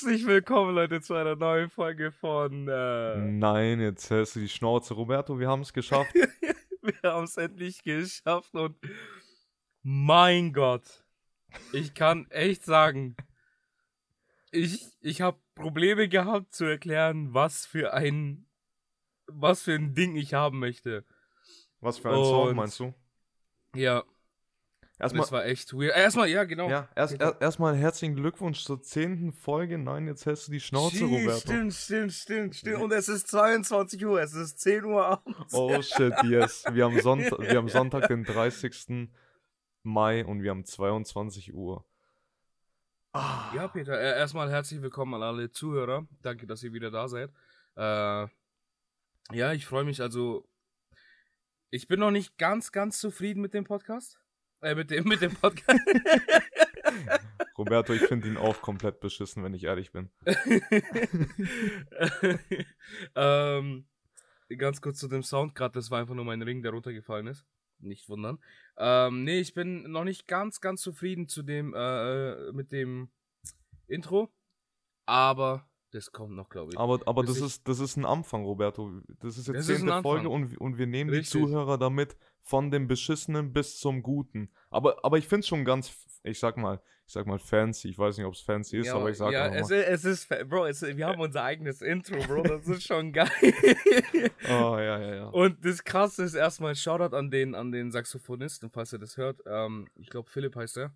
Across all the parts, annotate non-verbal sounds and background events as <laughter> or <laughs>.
Herzlich willkommen, Leute, zu einer neuen Folge von. Äh, Nein, jetzt hältst du die Schnauze. Roberto, wir haben es geschafft. <laughs> wir haben es endlich geschafft und. Mein Gott. Ich kann echt sagen, ich, ich habe Probleme gehabt zu erklären, was für ein. Was für ein Ding ich haben möchte. Was für ein Song meinst du? Ja. Erstmal, das war echt weird. Erstmal, ja, genau. Ja, erst, er, erstmal herzlichen Glückwunsch zur zehnten Folge. Nein, jetzt hältst du die Schnauze, Stimmt, Roberto. Stimmt, stimmt, stimmt, stimmt. Und es ist 22 Uhr, es ist 10 Uhr abends. Oh shit, yes. Wir haben, Sonntag, <laughs> wir haben Sonntag, den 30. Mai und wir haben 22 Uhr. Ah. Ja, Peter, äh, erstmal herzlich willkommen an alle Zuhörer. Danke, dass ihr wieder da seid. Äh, ja, ich freue mich. Also, ich bin noch nicht ganz, ganz zufrieden mit dem Podcast. Äh, mit dem, mit dem Podcast. <laughs> Roberto, ich finde ihn auch komplett beschissen, wenn ich ehrlich bin. <laughs> ähm, ganz kurz zu dem Sound gerade, das war einfach nur mein Ring, der runtergefallen ist. Nicht wundern. Ähm, nee, ich bin noch nicht ganz, ganz zufrieden zu dem, äh, mit dem Intro. Aber das kommt noch, glaube ich. Aber, aber das, ist, das ist ein Anfang, Roberto. Das ist jetzt zehnte Folge und, und wir nehmen Richtig. die Zuhörer damit von dem Beschissenen bis zum Guten. Aber, aber ich finde es schon ganz, ich sag mal, ich sag mal fancy. Ich weiß nicht, ob es fancy ist, ja, aber ich sag ja, es, mal. es ist, Bro, es, wir haben unser eigenes Intro, Bro. <laughs> Das ist schon geil. oh, ja, ja, ja. Und das Krasse ist erstmal Shoutout an den, an den Saxophonisten, falls er das hört. Ähm, ich glaube, Philipp heißt er.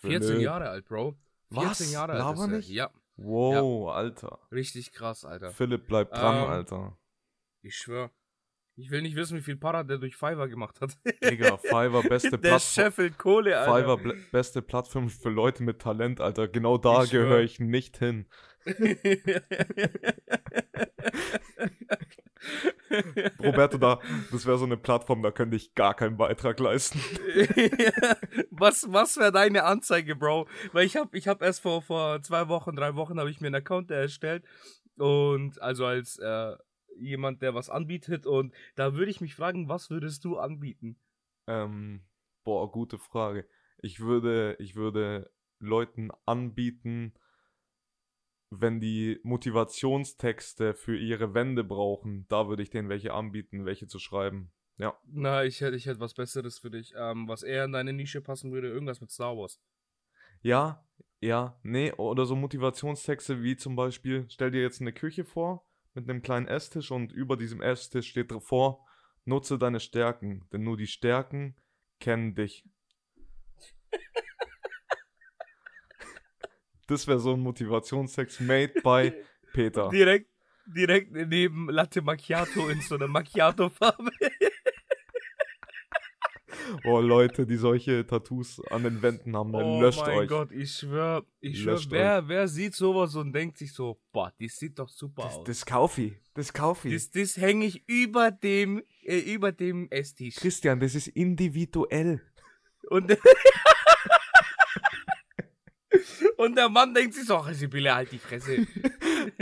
14 Philipp. Jahre alt, Bro. 14 Was? Jahre alt. Laber ist er. nicht? Ja. Wow, ja. Alter. Richtig krass, Alter. Philipp bleibt dran, Ähm, Alter. Ich schwör. Ich will nicht wissen, wie viel Para der durch Fiverr gemacht hat. Digga, <laughs> Fiverr, beste der Plattform. scheffelt Kohle, Alter. Fiverr, beste Plattform für Leute mit Talent, Alter. Genau da Ich gehöre ich nicht hin. <laughs> <laughs> <laughs> Roberto, da, das wäre so eine Plattform, da könnte ich gar keinen Beitrag leisten. <laughs> was was wäre deine Anzeige, Bro? Weil ich habe ich hab erst vor, vor zwei Wochen, drei Wochen habe ich mir einen Account erstellt. Und also als äh, jemand, der was anbietet. Und da würde ich mich fragen, was würdest du anbieten? Ähm, boah, gute Frage. Ich würde, ich würde Leuten anbieten, wenn die Motivationstexte für ihre Wände brauchen, da würde ich denen welche anbieten, welche zu schreiben. Ja. Na, ich hätte ich hätt was Besseres für dich, ähm, was eher in deine Nische passen würde, irgendwas mit Star Wars. Ja, ja, nee, oder so Motivationstexte wie zum Beispiel, stell dir jetzt eine Küche vor mit einem kleinen Esstisch und über diesem Esstisch steht vor, nutze deine Stärken, denn nur die Stärken kennen dich. <laughs> Das wäre so ein Motivationstext made by <laughs> Peter. Direkt, direkt neben Latte Macchiato in so einer Macchiato-Farbe. <laughs> Oh, Leute, die solche Tattoos an den Wänden haben, dann oh löscht mein euch. Gott, ich schwör, ich schwör, wer, wer sieht sowas und denkt sich so, boah, die sieht doch super Das, aus. das kauf ich. Das kauf ich. Das, das hänge ich über dem, äh, über dem Esstisch. Christian, das ist individuell. Und, <laughs> und der Mann denkt sich so, ach, Sibylle, halt die Fresse. <laughs>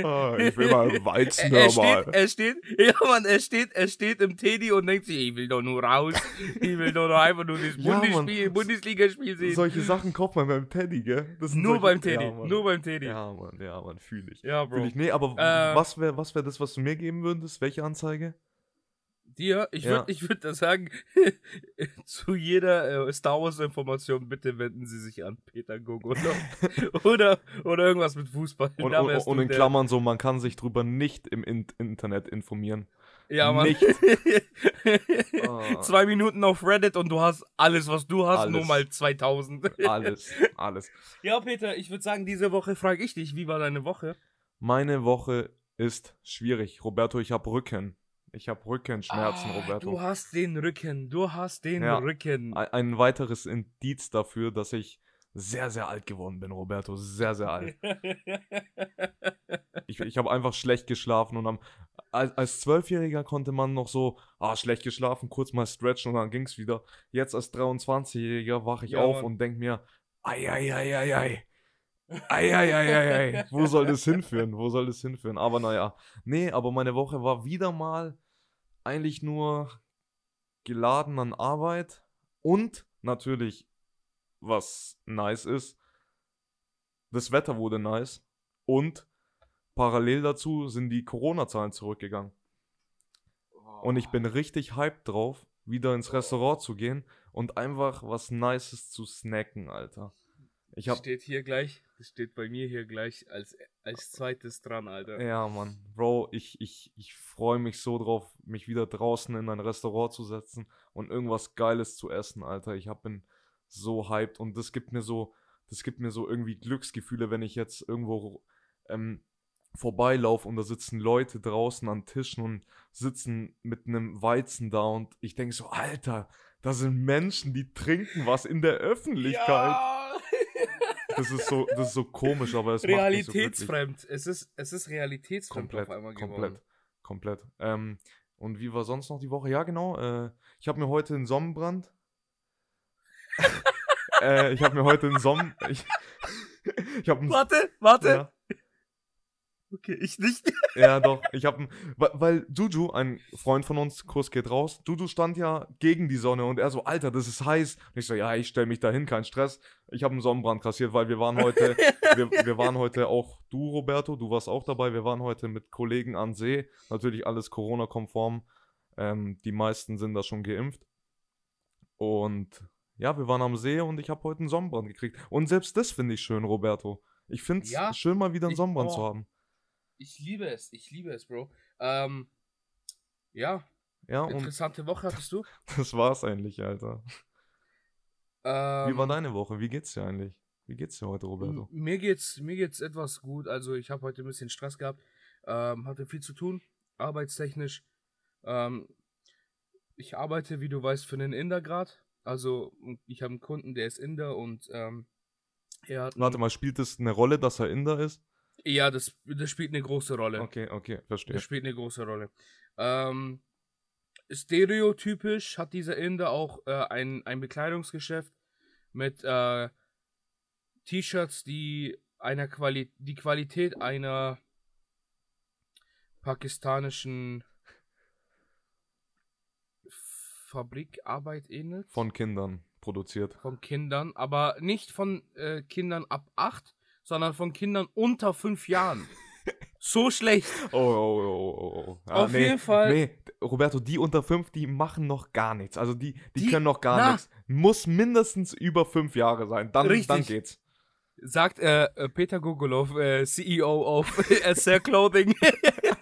Ah, ich will mal Weizen, er, er steht, er steht, ja Mann, er steht, er steht im Teddy und denkt sich, ich will doch nur raus. Ich will doch nur einfach nur das <laughs> Ja, Bundesligaspiel sehen. Solche Sachen kauft man beim Teddy, gell? Nur solche- beim Teddy, Ja, nur beim Teddy. Ja, Mann, ja, Mann, fühle ich. Ja, Bro. Fühl ich. Nee, aber Äh, was wäre was wär das, was du mir geben würdest? Welche Anzeige? Dir, ich Ja. würde ich würd da sagen, <laughs> zu jeder äh, Star Wars Information bitte wenden Sie sich an Peter Gogo <laughs> oder oder irgendwas mit Fußball. Und, und, und in Klammern so, man kann sich drüber nicht im In Internet informieren. ja, Mann. nicht. <laughs> Ah. Zwei Minuten auf Reddit und du hast alles, was du hast, nur Alles. mal 2000. Alles, alles. Ja, Peter, ich würde sagen, diese Woche frage ich dich, wie war deine Woche? Meine Woche ist schwierig. Roberto, ich habe Rücken. Ich habe Rückenschmerzen, Ah, Roberto. Du hast den Rücken, du hast den Ja. Rücken. Ein, ein weiteres Indiz dafür, dass ich sehr, sehr alt geworden bin, Roberto. Sehr, sehr alt. <laughs> Ich, ich habe einfach schlecht geschlafen und am, als, als Zwölfjähriger konnte man noch so, ah, schlecht geschlafen, kurz mal stretchen und dann ging's wieder. Jetzt als 23-Jähriger wache ich Ja, auf Mann. und denk mir, ei, ei, ei, ei, ei. Ei, ei, ei, ei, ei. Wo soll das hinführen? Wo soll das hinführen? Aber naja. Nee, aber meine Woche war wieder mal eigentlich nur geladen an Arbeit und natürlich, was nice ist, das Wetter wurde nice. Und parallel dazu sind die Corona-Zahlen zurückgegangen. Und ich bin richtig hyped drauf, wieder ins Restaurant zu gehen und einfach was Nices zu snacken, Alter. Ich hab, steht hier gleich, das steht bei mir hier gleich als, als zweites dran, Alter. ja, Mann. Bro, ich, ich, ich freue mich so drauf, mich wieder draußen in ein Restaurant zu setzen und irgendwas Geiles zu essen, Alter. Ich hab, bin so hyped und das gibt mir so, das gibt mir so irgendwie Glücksgefühle, wenn ich jetzt irgendwo ähm, vorbeilaufe und da sitzen Leute draußen an Tischen und sitzen mit einem Weizen da und ich denke so, Alter, da sind Menschen, die trinken was in der Öffentlichkeit. Ja! <laughs> Das ist so, das ist so komisch, aber es macht mich so realitätsfremd. es ist, es ist realitätsfremd Komplett, auf einmal geworden. komplett, komplett. Ähm, und wie war sonst noch die Woche? Ja, genau. Äh, ich habe mir heute einen Sonnenbrand. <laughs> äh, ich habe mir heute einen Sonnen... Ich, <laughs> ich einen... Warte, warte. Ja. Okay, ich nicht. <laughs> Ja, doch. Ich habe, weil, Juju, ein Freund von uns, Kurs geht raus. Juju stand ja gegen die Sonne und er so, Alter, das ist heiß. Und ich so, ja, ich stell mich dahin, kein Stress. Ich habe einen Sonnenbrand kassiert, weil wir waren heute, <laughs> wir, wir waren heute auch, du Roberto, du warst auch dabei. Wir waren heute mit Kollegen an See. Natürlich alles Corona-konform. Ähm, die meisten sind da schon geimpft. Und ja, wir waren am See und ich habe heute einen Sonnenbrand gekriegt. Und selbst das finde ich schön, Roberto. Ich finde es Ja, schön, mal wieder einen ich- Sonnenbrand zu haben. Ich liebe es, ich liebe es, Bro. Ähm, ja, Ja, und interessante Woche hattest du. <laughs> das war's eigentlich, Alter. Ähm, Wie war deine Woche? Wie geht's dir eigentlich? Wie geht's dir heute, Roberto? Mir geht's, mir geht's etwas gut. Also ich habe heute ein bisschen Stress gehabt, ähm, hatte viel zu tun, arbeitstechnisch. Ähm, ich arbeite, wie du weißt, für einen Inder grad. Also ich habe einen Kunden, der ist Inder und ähm, er hat. Warte mal, spielt es eine Rolle, dass er Inder ist? Ja, das, das spielt eine große Rolle. Okay, okay, verstehe. Das spielt eine große Rolle. Ähm, stereotypisch hat dieser Inder auch äh, ein, ein Bekleidungsgeschäft mit äh, T-Shirts, die einer Quali die Qualität einer pakistanischen Fabrikarbeit ähnelt. Von Kindern produziert. von Kindern, aber nicht von äh, Kindern ab 8, sondern von Kindern unter 5 Jahren. <laughs> so schlecht. Oh, oh, oh, oh, oh. Ah, Auf nee, jeden Fall- Nee, Roberto, die unter fünf, die machen noch gar nichts. Also die, die, Die- können noch gar na. nichts. Muss mindestens über fünf Jahre sein. Dann, Richtig. dann geht's. Sagt äh, äh, Peter Gogolov, äh, CEO auf SR Clothing. <laughs>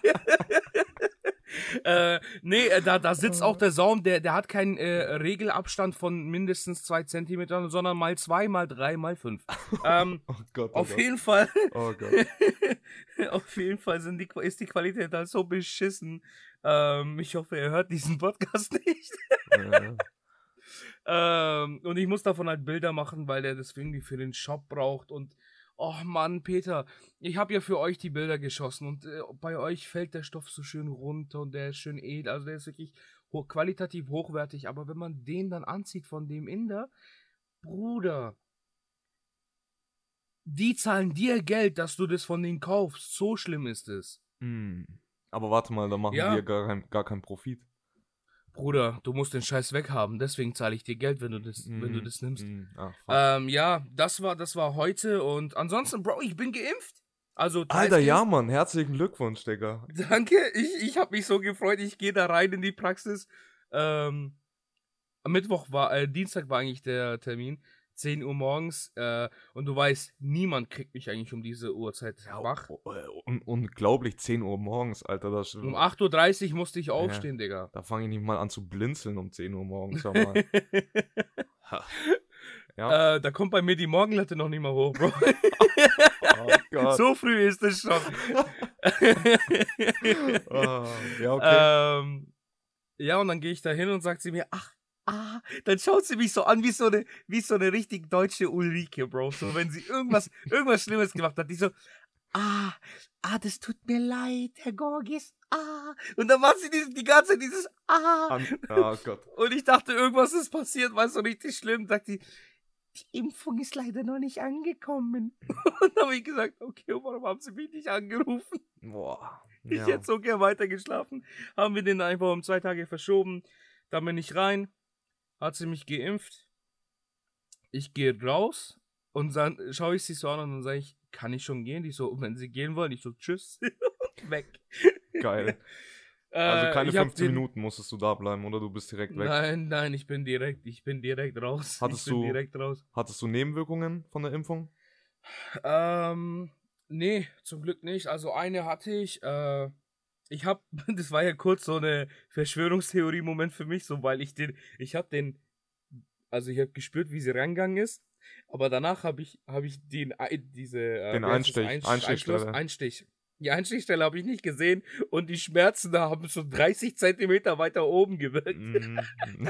<laughs> äh, nee, äh, da, da sitzt auch der Saum, der, der hat keinen äh, Regelabstand von mindestens zwei Zentimetern, sondern mal zwei, mal drei, mal fünf. <laughs> ähm, Oh Gott, oh auf Gott. jeden Fall, Oh Gott. <laughs> auf jeden Fall sind die, ist die Qualität halt so beschissen. Ähm, ich hoffe, er hört diesen Podcast nicht. Ja. Ähm, und ich muss davon halt Bilder machen, weil der das irgendwie für den Shop braucht. Und, oh Mann, Peter, ich habe ja für euch die Bilder geschossen und äh, bei euch fällt der Stoff so schön runter und der ist schön edel. Also der ist wirklich ho qualitativ hochwertig. Aber wenn man den dann anzieht von dem Inder, Bruder, die zahlen dir Geld, dass du das von denen kaufst. So schlimm ist es. Hm. Aber warte mal, da machen Ja. wir gar, kein, gar keinen Profit. Bruder, du musst den Scheiß weghaben, deswegen zahle ich dir Geld, wenn du das, wenn du Hm, das nimmst. Ah, fuck. Ähm, ja, das war, das war heute und ansonsten, Bro, ich bin geimpft. Also, Alter, ja, geimpft. Mann. Herzlichen Glückwunsch, Digga. <laughs> Danke, ich, ich habe mich so gefreut, ich gehe da rein in die Praxis. Ähm, am Mittwoch war, äh, Dienstag war eigentlich der Termin, 10 Uhr morgens, äh, und du weißt, niemand kriegt mich eigentlich um diese Uhrzeit wach. Oh, äh, un unglaublich, 10 Uhr morgens, Alter. Das, Um 8.30 Uhr musste ich aufstehen, Digga. Da fange ich nicht mal an zu blinzeln um 10 Uhr morgens. <laughs> Ja. äh, da kommt bei mir die Morgenlatte noch nicht mal hoch, Bro. <laughs> oh Gott. so früh ist es schon. Ah, <laughs> ja, okay. Ähm, ja, und dann gehe ich da hin und sagt sie mir, ach, ah, dann schaut sie mich so an wie so eine, wie so eine richtig deutsche Ulrike, Bro. So, wenn sie irgendwas, <laughs> irgendwas Schlimmes gemacht hat, die so, ah, ah, das tut mir leid, Herr Gorgis, ah. Und dann macht sie dieses, die ganze Zeit dieses, ah. An oh Gott. Und ich dachte, irgendwas ist passiert, war so richtig schlimm. Sagt sie, die Impfung ist leider noch nicht angekommen. <laughs> Und dann habe ich gesagt, okay, warum haben sie mich nicht angerufen? Boah. Ich Ja. hätte so gern weitergeschlafen. Haben wir den einfach um zwei Tage verschoben. Dann bin ich rein. Hat sie mich geimpft. Ich gehe raus und dann schaue ich sie so an und dann sage ich, kann ich schon gehen? Die so, wenn sie gehen wollen, ich so, tschüss. <laughs> weg. Geil. <laughs> Äh, Also keine ich hab 15 den- Minuten musstest du da bleiben, oder? Du bist direkt weg. Nein, nein, ich bin direkt, ich bin direkt raus. Hattest ich bin du- direkt raus. Hattest du Nebenwirkungen von der Impfung? Ähm, nee, zum Glück nicht. Also eine hatte ich, äh, ich hab, <laughs> das war ja kurz so eine Verschwörungstheorie-Moment für mich, so weil ich den, ich hab den, also ich hab gespürt, wie sie reingegangen ist, aber danach habe ich, habe ich den, diese, äh, Den? Einstich, Einsch- Einstichstelle. Einstich. Die Einstichstelle habe ich nicht gesehen und die Schmerzen da haben so 30 Zentimeter weiter oben gewirkt. <laughs> Mm,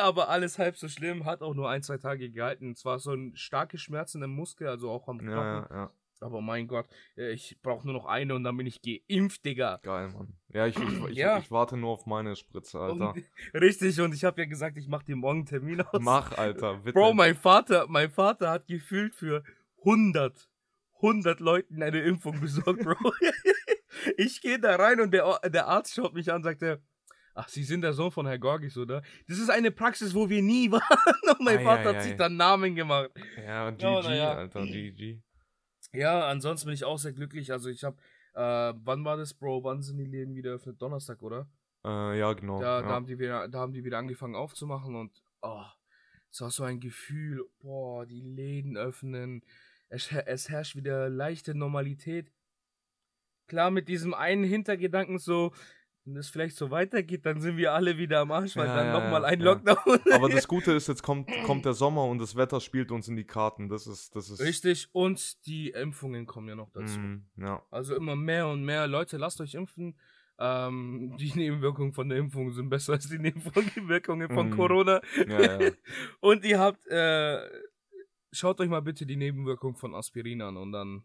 aber alles halb so schlimm, hat auch nur ein, zwei Tage gehalten. Zwar so ein starke Schmerzen im Muskel, also auch am Knochen. ja, ja, ja. Aber mein Gott, äh, ich brauche nur noch eine und dann bin ich geimpft, Digga. Geil, Mann. Ja, ich, ich, ich, Ja. ich warte nur auf meine Spritze, Alter. Und, <laughs> richtig, und ich habe ja gesagt, ich mache dir morgen einen Termin aus. Mach, Alter, <laughs> bitte. Bro, mein Vater, mein Vater hat gefühlt für 100, 100 Leuten eine Impfung besorgt, Bro. <laughs> ich gehe da rein und der, der Arzt schaut mich an und sagt, er, ach, Sie sind der Sohn von Herr Gorgis, oder? Das ist eine Praxis, wo wir nie waren. Und mein Ei, Vater ei, hat sich ei. dann Namen gemacht. Ja, GG, Ja, ja. Alter, GG. Ja, ansonsten bin ich auch sehr glücklich. Also ich habe, äh, wann war das, Bro? Wann sind die Läden wieder eröffnet? Donnerstag, oder? Äh, ja, genau. Da, ja. da, haben die wieder, da haben die wieder angefangen aufzumachen und oh, es war so ein Gefühl, boah, die Läden öffnen, es, es herrscht wieder leichte Normalität. Klar, mit diesem einen Hintergedanken so, wenn es vielleicht so weitergeht, dann sind wir alle wieder am Arsch, weil Ja, dann ja, nochmal ein ja. Lockdown. Aber das Gute ist, jetzt kommt, <clears throat> kommt der Sommer und das Wetter spielt uns in die Karten. Das ist, das ist. Richtig, und die Impfungen kommen ja noch dazu. Mm, ja. Also immer mehr und mehr Leute, lasst euch impfen. Ähm, die <laughs> Nebenwirkungen von der Impfung sind besser als die Nebenwirkungen von Mhm. Corona. <laughs> Und ihr habt, äh, schaut euch mal bitte die Nebenwirkung von Aspirin an und dann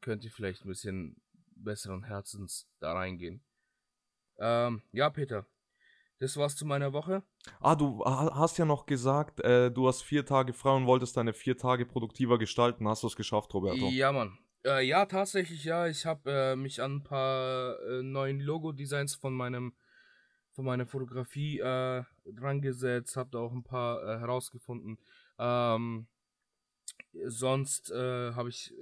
könnt ihr vielleicht ein bisschen besseren Herzens da reingehen. Ähm, ja, Peter. Das war's zu meiner Woche. Ah, du ha- hast ja noch gesagt, äh, du hast vier Tage frei und wolltest deine vier Tage produktiver gestalten. Hast du es geschafft, Roberto? Ja, Mann. Äh, ja, tatsächlich, ja. Ich habe äh, mich an ein paar äh, neuen Logo-Designs von meinem von meiner Fotografie äh, dran gesetzt, habe da auch ein paar äh, herausgefunden. Ähm, sonst äh, habe ich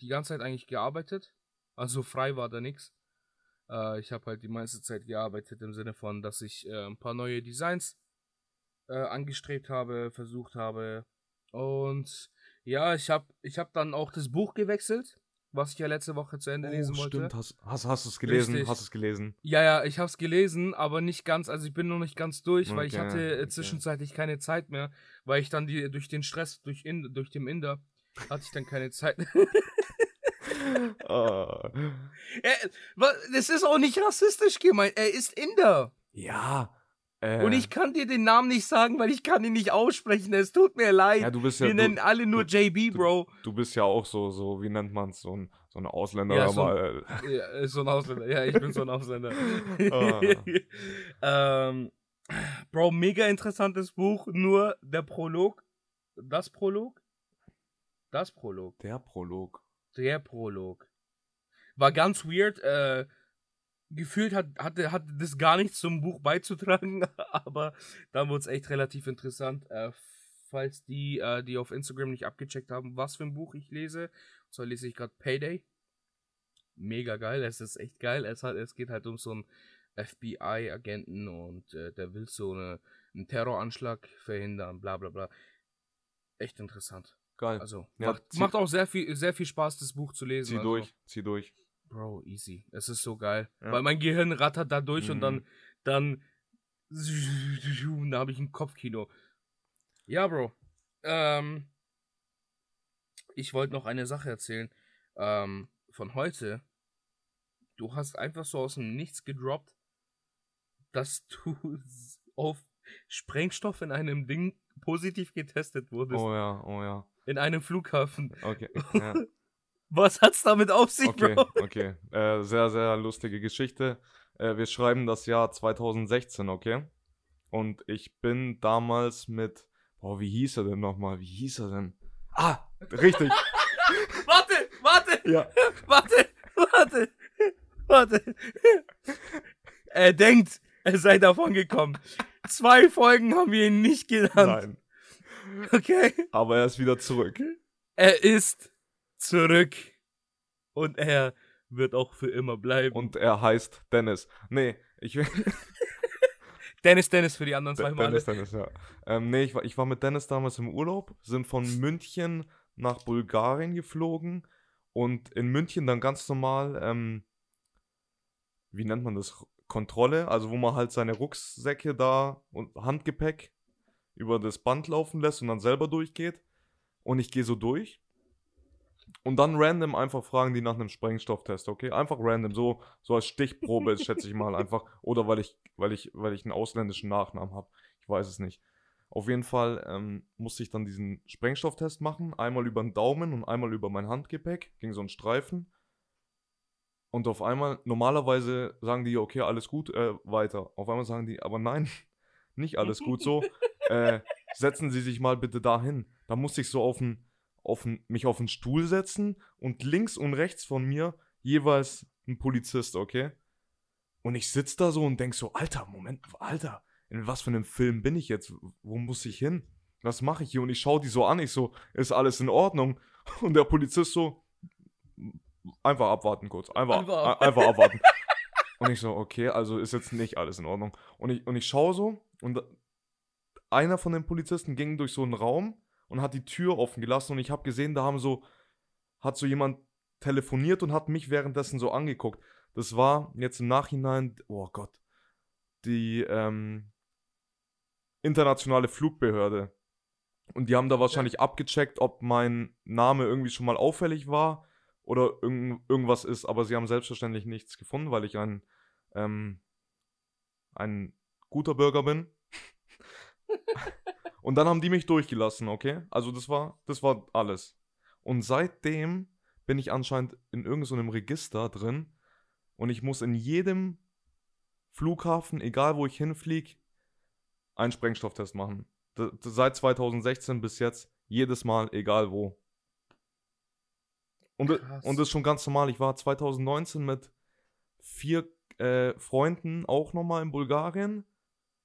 die ganze Zeit eigentlich gearbeitet. Also frei war da nix. Äh, ich habe halt die meiste Zeit gearbeitet im Sinne von, dass ich äh, ein paar neue Designs äh, angestrebt habe, versucht habe. Und ja, ich habe ich hab dann auch das Buch gewechselt, was ich ja letzte Woche zu Ende lesen oh, wollte. stimmt. Hast, hast, hast du es gelesen? Richtig. Hast du es gelesen? Ja, ja, ich habe es gelesen, aber nicht ganz, also ich bin noch nicht ganz durch, weil ich Okay, hatte äh, okay. zwischenzeitlich keine Zeit mehr, weil ich dann die durch den Stress durch in, durch den Inder hatte ich dann keine Zeit. <laughs> Ah. <laughs> er, das ist auch nicht rassistisch gemeint, er ist Inder. ja. Äh, Und ich kann dir den Namen nicht sagen, weil ich kann ihn nicht aussprechen. Es tut mir leid. Ja, du bist Wir ja. nennen Du, alle nur JB, Bro. du bist ja auch so, so wie nennt man es, so ein, so ein Ausländer, Ja, so ein- äh, Ja, ist so ein Ausländer. Ja, ich bin so ein Ausländer. <laughs> Ah. <laughs> ähm, Bro, mega interessantes Buch. Nur der Prolog. Das Prolog? Das Prolog. der Prolog. Der Prolog. War ganz weird. Äh, gefühlt hat, hatte, hatte das gar nichts zum Buch beizutragen, <laughs> aber dann wurde es echt relativ interessant. Äh, falls die, äh, die auf Instagram nicht abgecheckt haben, was für ein Buch ich lese. Zwar lese ich gerade Payday. Mega geil, es ist echt geil. Es, hat, es geht halt um so einen FBI-Agenten und äh, der will so eine, einen Terroranschlag verhindern, bla bla bla. Echt interessant. Geil. Also, Ja, macht, macht auch sehr viel, sehr viel Spaß, das Buch zu lesen. zieh also, durch, zieh durch. Bro, easy. Es ist so geil. Ja. Weil mein Gehirn rattert da durch und Mhm. dann, dann, da habe ich ein Kopfkino. Ja, Bro. Ähm, ich wollte noch eine Sache erzählen. Ähm, von heute. Du hast einfach so aus dem Nichts gedroppt, dass <laughs> du auf Sprengstoff in einem Ding positiv getestet wurdest. Oh ja, oh ja. In einem Flughafen. Okay. <laughs> Ja. Was hat's damit auf sich, Okay, Bro? okay. Äh, sehr, sehr lustige Geschichte. Äh, wir schreiben das Jahr 2016, okay? Und ich bin damals mit. Boah, wie hieß er denn nochmal? Wie hieß er denn? Ah, richtig. <laughs> Warte, warte! ja. <laughs> Warte, warte, warte. Er denkt, er sei davon gekommen. Zwei Folgen haben wir ihn nicht genannt. Nein. <laughs> Okay? Aber er ist wieder zurück. er ist zurück. Und er wird auch für immer bleiben. Und er heißt Dennis. Nee, ich will. <laughs> Dennis, Dennis für die anderen zwei Male. Dennis, Dennis, ja. Ähm, nee, ich war, ich war mit Dennis damals im Urlaub, sind von München nach Bulgarien geflogen und in München dann ganz normal, ähm, wie nennt man das? Kontrolle, also wo man halt seine Rucksäcke da und Handgepäck über das Band laufen lässt und dann selber durchgeht. Und ich gehe so durch. Und dann random einfach fragen die nach einem Sprengstofftest, okay? Einfach random, so, so als Stichprobe, <laughs> schätze ich mal einfach. Oder weil ich, weil ich, weil ich einen ausländischen Nachnamen habe. Ich weiß es nicht. Auf jeden Fall ähm, musste ich dann diesen Sprengstofftest machen. Einmal über den Daumen und einmal über mein Handgepäck. Ging so ein Streifen. Und auf einmal, normalerweise sagen die, okay, alles gut, äh, weiter. Auf einmal sagen die, aber nein, <laughs> nicht alles gut so. <laughs> äh, setzen Sie sich mal bitte dahin. Da musste ich so auf den, auf den, mich auf den Stuhl setzen und links und rechts von mir jeweils ein Polizist, okay? Und ich sitze da so und denk so, Alter, Moment, Alter, in was für einem Film bin ich jetzt? Wo muss ich hin? Was mache ich hier? Und ich schaue die so an, ich so, ist alles in Ordnung? <laughs> Und der Polizist so, einfach abwarten kurz, einfach, Einfach- einfach, einfach <laughs> abwarten. Und ich so, okay, also ist jetzt nicht alles in Ordnung. Und ich, und ich schaue so und einer von den Polizisten ging durch so einen Raum und hat die Tür offen gelassen und ich habe gesehen, da haben so, hat so jemand telefoniert und hat mich währenddessen so angeguckt. Das war jetzt im Nachhinein, oh Gott, die ähm, internationale Flugbehörde. Und die haben da wahrscheinlich abgecheckt, ob mein Name irgendwie schon mal auffällig war oder irgend, irgendwas ist, aber sie haben selbstverständlich nichts gefunden, weil ich ein, ähm, ein guter Bürger bin. Und dann haben die mich durchgelassen, okay? Also das war, das war alles. Und seitdem bin ich anscheinend in irgendeinem Register drin und ich muss in jedem Flughafen, egal wo ich hinfliege, einen Sprengstofftest machen. D d- seit 2016 bis jetzt, jedes Mal, egal wo. Und, Krass. und das ist schon ganz normal. Ich war 2019 mit vier äh, Freunden auch nochmal in Bulgarien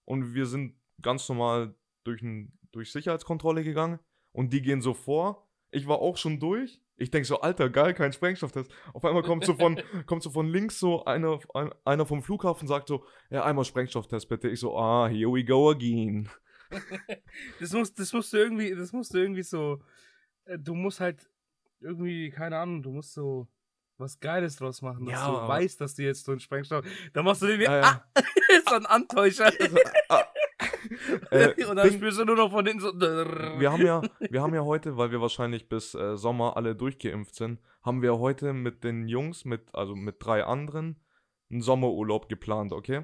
und wir sind ganz normal durch, ein, durch Sicherheitskontrolle gegangen und die gehen so vor. Ich war auch schon durch. Ich denke so, Alter, geil, kein Sprengstofftest. Auf einmal kommt so von, <laughs> kommt so von links so einer, ein, einer vom Flughafen sagt so, ja, einmal Sprengstofftest bitte. Ich so, ah, here we go again. <laughs> Das musst, das musst du irgendwie, das musst du irgendwie so, äh, du musst halt irgendwie, keine Ahnung, du musst so was Geiles draus machen, dass Ja, du weißt, dass du jetzt so einen Sprengstoff, dann machst du den, Ja, ah, <laughs> ja. so ein Antäuscher. Ah. Äh, <laughs> und dann spürst du nur noch von hinten so. wir haben ja, wir haben ja heute, weil wir wahrscheinlich bis äh, Sommer alle durchgeimpft sind, haben wir heute mit den Jungs, mit, also mit drei anderen, einen Sommerurlaub geplant, okay?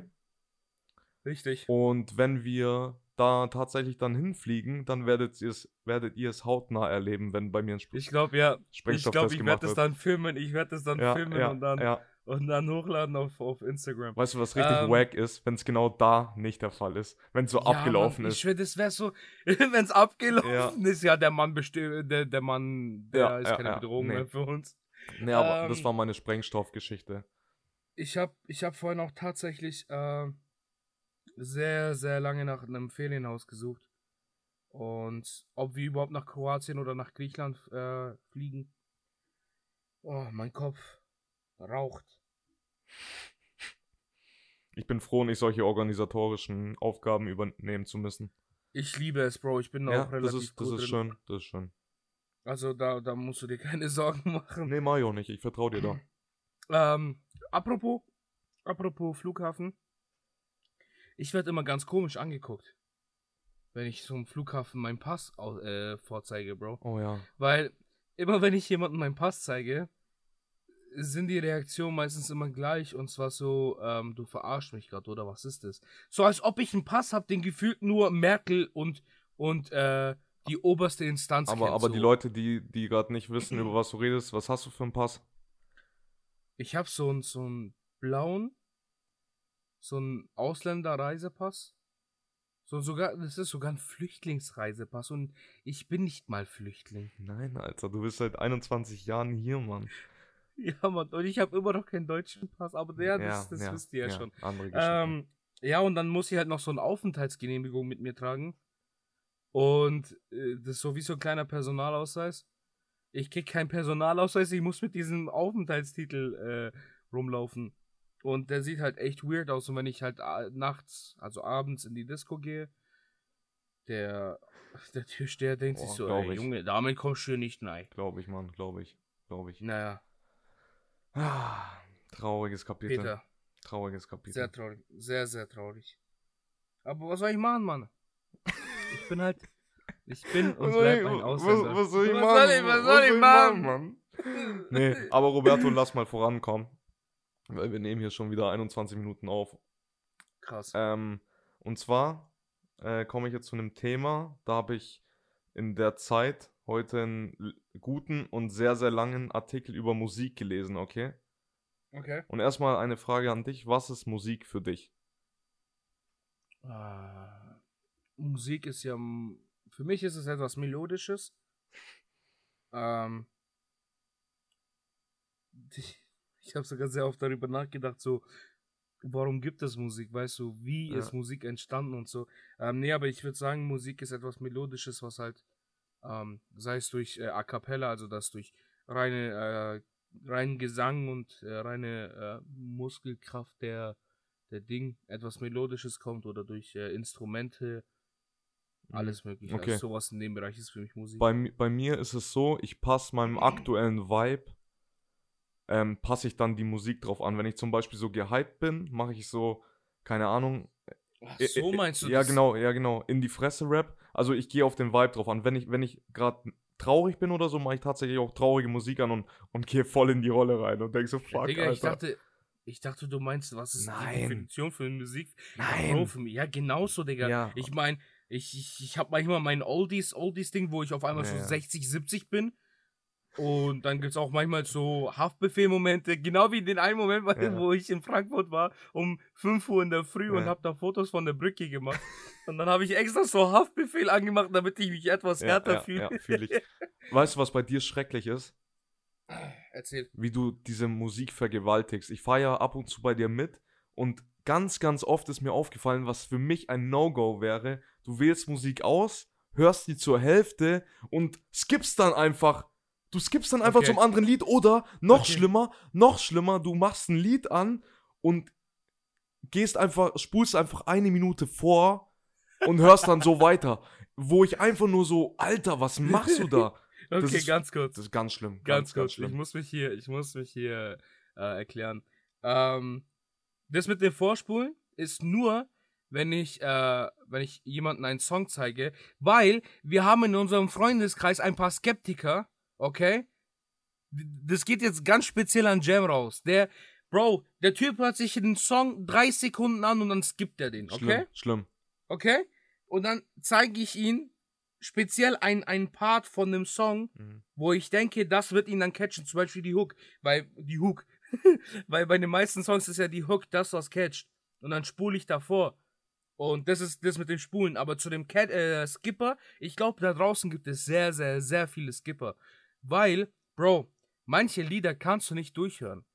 Richtig. Und wenn wir da tatsächlich dann hinfliegen, dann werdet ihr es, werdet ihr es hautnah erleben, wenn bei mir ein Sp Ich glaube, ja. Ich glaube, ich werde das wird. dann filmen. Ich werde das dann ja, filmen ja, und, dann, ja. Und dann hochladen auf, auf Instagram. Weißt du, was richtig Ähm, wack ist, wenn es genau da nicht der Fall ist, wenn es so abgelaufen Mann, ist. Ich schwöre, das wäre so, <laughs> wenn es abgelaufen ist, ja, der Mann bestimmt, der, der Mann, der Ja, ist ja, keine ja, Bedrohung nee. mehr für uns. Nee, aber das ähm, war meine Sprengstoffgeschichte. Ich habe ich hab vorhin auch tatsächlich äh, sehr, sehr lange nach einem Ferienhaus gesucht. Und ob wir überhaupt nach Kroatien oder nach Griechenland äh, fliegen. Oh, mein Kopf raucht. Ich bin froh, nicht solche organisatorischen Aufgaben übernehmen zu müssen. Ich liebe es, Bro. Ich bin da Ja, auch relativ das ist, das ist drin. schön, das ist schön. Also da, da musst du dir keine <laughs> Sorgen machen. Nee, Mario nicht, ich vertraue dir da. Ähm, apropos, apropos Flughafen. Ich werde immer ganz komisch angeguckt, wenn ich zum Flughafen meinen Pass äh, vorzeige, Bro. Oh ja. Weil immer wenn ich jemandem meinen Pass zeige, sind die Reaktionen meistens immer gleich und zwar so, ähm, du verarschst mich gerade oder was ist das? So als ob ich einen Pass habe, den gefühlt nur Merkel und und äh, die oberste Instanz Aber, kennt. aber so. die Leute, die, die gerade nicht wissen, über was du redest, was hast du für einen Pass? Ich habe so einen so einen blauen, so einen Ausländerreisepass. So sogar, das ist sogar ein Flüchtlingsreisepass und ich bin nicht mal Flüchtling. Nein, Alter, du bist seit 21 Jahren hier, Mann. Ja, Mann, und ich habe immer noch keinen deutschen Pass, aber ja, das, das wisst ihr ja, schon. Andere Geschichte. Ähm, ja, und dann muss ich halt noch so eine Aufenthaltsgenehmigung mit mir tragen. Und äh, das ist so wie so ein kleiner Personalausweis. ich krieg keinen Personalausweis, ich muss mit diesem Aufenthaltstitel äh, rumlaufen. Und der sieht halt echt weird aus. Und wenn ich halt äh, nachts, also abends in die Disco gehe, der, der Türsteher denkt sich Boah, so, glaub ey. Junge, damit kommst du hier nicht rein. Glaube ich, Mann, glaube ich. Glaube ich. Naja, Ah, trauriges Kapitel. Peter, Trauriges Kapitel. sehr traurig. Sehr, sehr traurig. Aber was soll ich machen, Mann? Ich bin halt, ich bin <laughs> und Was soll bleib ich- ein was, Ausländer. was soll ich Was machen? soll ich- was soll ich machen? Mann? <laughs> Nee, aber Roberto, lass mal vorankommen. Weil wir nehmen hier schon wieder 21 Minuten auf. Krass. Ähm, und zwar äh, komme ich jetzt zu einem Thema, da habe ich in der Zeit heute einen guten und sehr, sehr langen Artikel über Musik gelesen, okay? Okay. Und erstmal eine Frage an dich, was ist Musik für dich? Ah, Musik ist ja, für mich ist es etwas Melodisches. Ähm, <laughs> ich ich habe sogar sehr oft darüber nachgedacht, so, warum gibt es Musik, weißt du, wie Ja. ist Musik entstanden und so. Ähm, nee, aber ich würde sagen, Musik ist etwas Melodisches, was halt, ähm, sei es durch äh, A Cappella, also das durch reine, äh, reinen Gesang und äh, reine äh, Muskelkraft der, der Ding, etwas Melodisches kommt oder durch äh, Instrumente, alles mögliche. Okay. Also sowas in dem Bereich ist für mich Musik. Bei, bei mir ist es so, ich passe meinem <clears throat> aktuellen Vibe, ähm, passe ich dann die Musik drauf an. Wenn ich zum Beispiel so gehypt bin, mache ich so, keine Ahnung, Ach, so meinst du Ja, das? genau, ja, genau. In die Fresse Rap. Also ich gehe auf den Vibe drauf an. Wenn ich, wenn ich gerade traurig bin oder so, mache ich tatsächlich auch traurige Musik an und, und gehe voll in die Rolle rein und denke so, fuck, Digga, ich Alter. dachte, ich dachte, du meinst, was ist Nein. die Definition für Musik? Nein. Für mich, ja, genauso, Digga. Ja. Ich meine, ich, ich, ich habe manchmal mein Oldies, Oldies-Ding, wo ich auf einmal Ja, so ja. 60, 70 bin. Und dann gibt es auch manchmal so Haftbefehl-Momente, genau wie den einen Moment, Ja. wo ich in Frankfurt war, um 5 Uhr in der Früh und Ja. habe da Fotos von der Brücke gemacht. und dann habe ich extra so Haftbefehl angemacht, damit ich mich etwas Ja, härter fühle. fühl. <laughs> Weißt du, was bei dir schrecklich ist? Erzähl. Wie du diese Musik vergewaltigst. Ich fahre ja ab und zu bei dir mit und ganz, ganz oft ist mir aufgefallen, was für mich ein No-Go wäre. Du wählst Musik aus, hörst die zur Hälfte und skippst dann einfach. Du skippst dann einfach Okay. zum anderen Lied oder noch Okay. schlimmer, noch schlimmer, du machst ein Lied an und gehst einfach, spulst einfach eine Minute vor und hörst dann so weiter. Wo ich einfach nur so, Alter, was machst du da? <laughs> Das Okay, ist- ganz kurz. Das ist ganz schlimm. Ganz, kurz, schlimm. ich muss mich hier, ich muss mich hier äh, erklären. Ähm, das mit dem Vorspulen ist nur, wenn ich, äh, wenn ich jemanden einen Song zeige, weil wir haben in unserem Freundeskreis ein paar Skeptiker, okay? Das geht jetzt ganz speziell an Jam raus. Der, Bro, der Typ hört sich den Song drei Sekunden an und dann skippt er den, okay? Schlimm, schlimm. Okay? Und dann zeige ich ihn speziell ein, ein Part von dem Song, Mhm. wo ich denke, das wird ihn dann catchen, zum Beispiel die Hook, weil die Hook, <laughs> weil bei den meisten Songs ist ja die Hook das, was catcht. Und dann spule ich davor. Und das ist das mit dem Spulen. Aber zu dem Cat, äh, Skipper, ich glaube, da draußen gibt es sehr, sehr, sehr viele Skipper. Weil, Bro, manche Lieder kannst du nicht durchhören.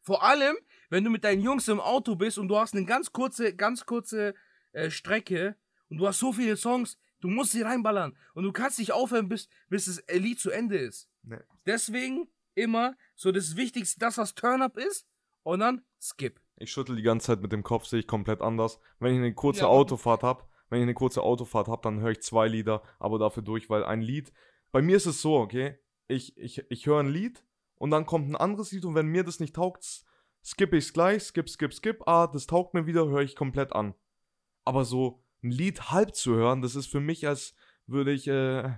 Vor allem, wenn du mit deinen Jungs im Auto bist und du hast eine ganz kurze, ganz kurze äh, Strecke und du hast so viele Songs, du musst sie reinballern. Und du kannst nicht aufhören, bis, bis das Lied zu Ende ist. Nee. Deswegen immer so das Wichtigste, das was Turn-Up ist und dann Skip. Ich schüttel die ganze Zeit mit dem Kopf, sehe ich komplett anders. Wenn ich eine kurze Ja. Autofahrt habe, wenn ich eine kurze Autofahrt habe, dann höre ich zwei Lieder, aber dafür durch, weil ein Lied. Bei mir ist es so, okay? Ich, ich, ich höre ein Lied und dann kommt ein anderes Lied und wenn mir das nicht taugt, skippe ich es gleich, skip, skip, skip. Ah, das taugt mir wieder, höre ich komplett an. Aber so ein Lied halb zu hören, das ist für mich, als würde ich, äh,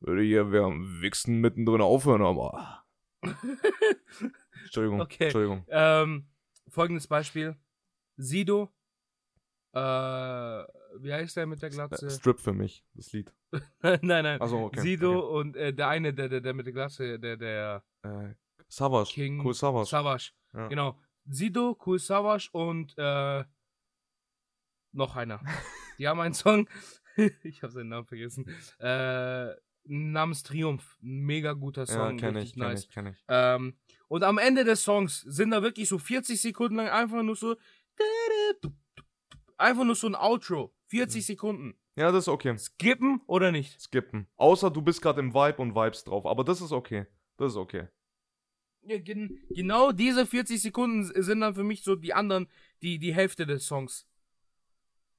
würde hier wir am Wichsen mittendrin aufhören, aber. <laughs> Entschuldigung, Okay. Entschuldigung. Ähm, folgendes Beispiel. Sido. Äh, wie heißt der mit der Glatze? Strip für mich, das Lied. <laughs> nein, nein. Also okay. Sido und äh, der eine, der, der, der mit der Glatze, der, der Äh, Savage. King Cool Savage. Savage. Ja. Genau. Sido, Cool Savage und äh, noch einer. <laughs> Die haben einen Song, <laughs> ich habe seinen Namen vergessen, äh, namens Triumph. Mega guter Ja, Song, kenne richtig ich, kenne nice. ich, kenne ich. Ähm, und am Ende des Songs sind da wirklich so 40 Sekunden lang einfach nur so einfach nur so ein Outro. 40 Mhm. Sekunden. Ja, das ist okay. Skippen oder nicht? Skippen. Außer du bist gerade im Vibe und vibes drauf. Aber das ist okay. Das ist okay. Ja, gen genau diese 40 Sekunden sind dann für mich so die anderen, die, die Hälfte des Songs.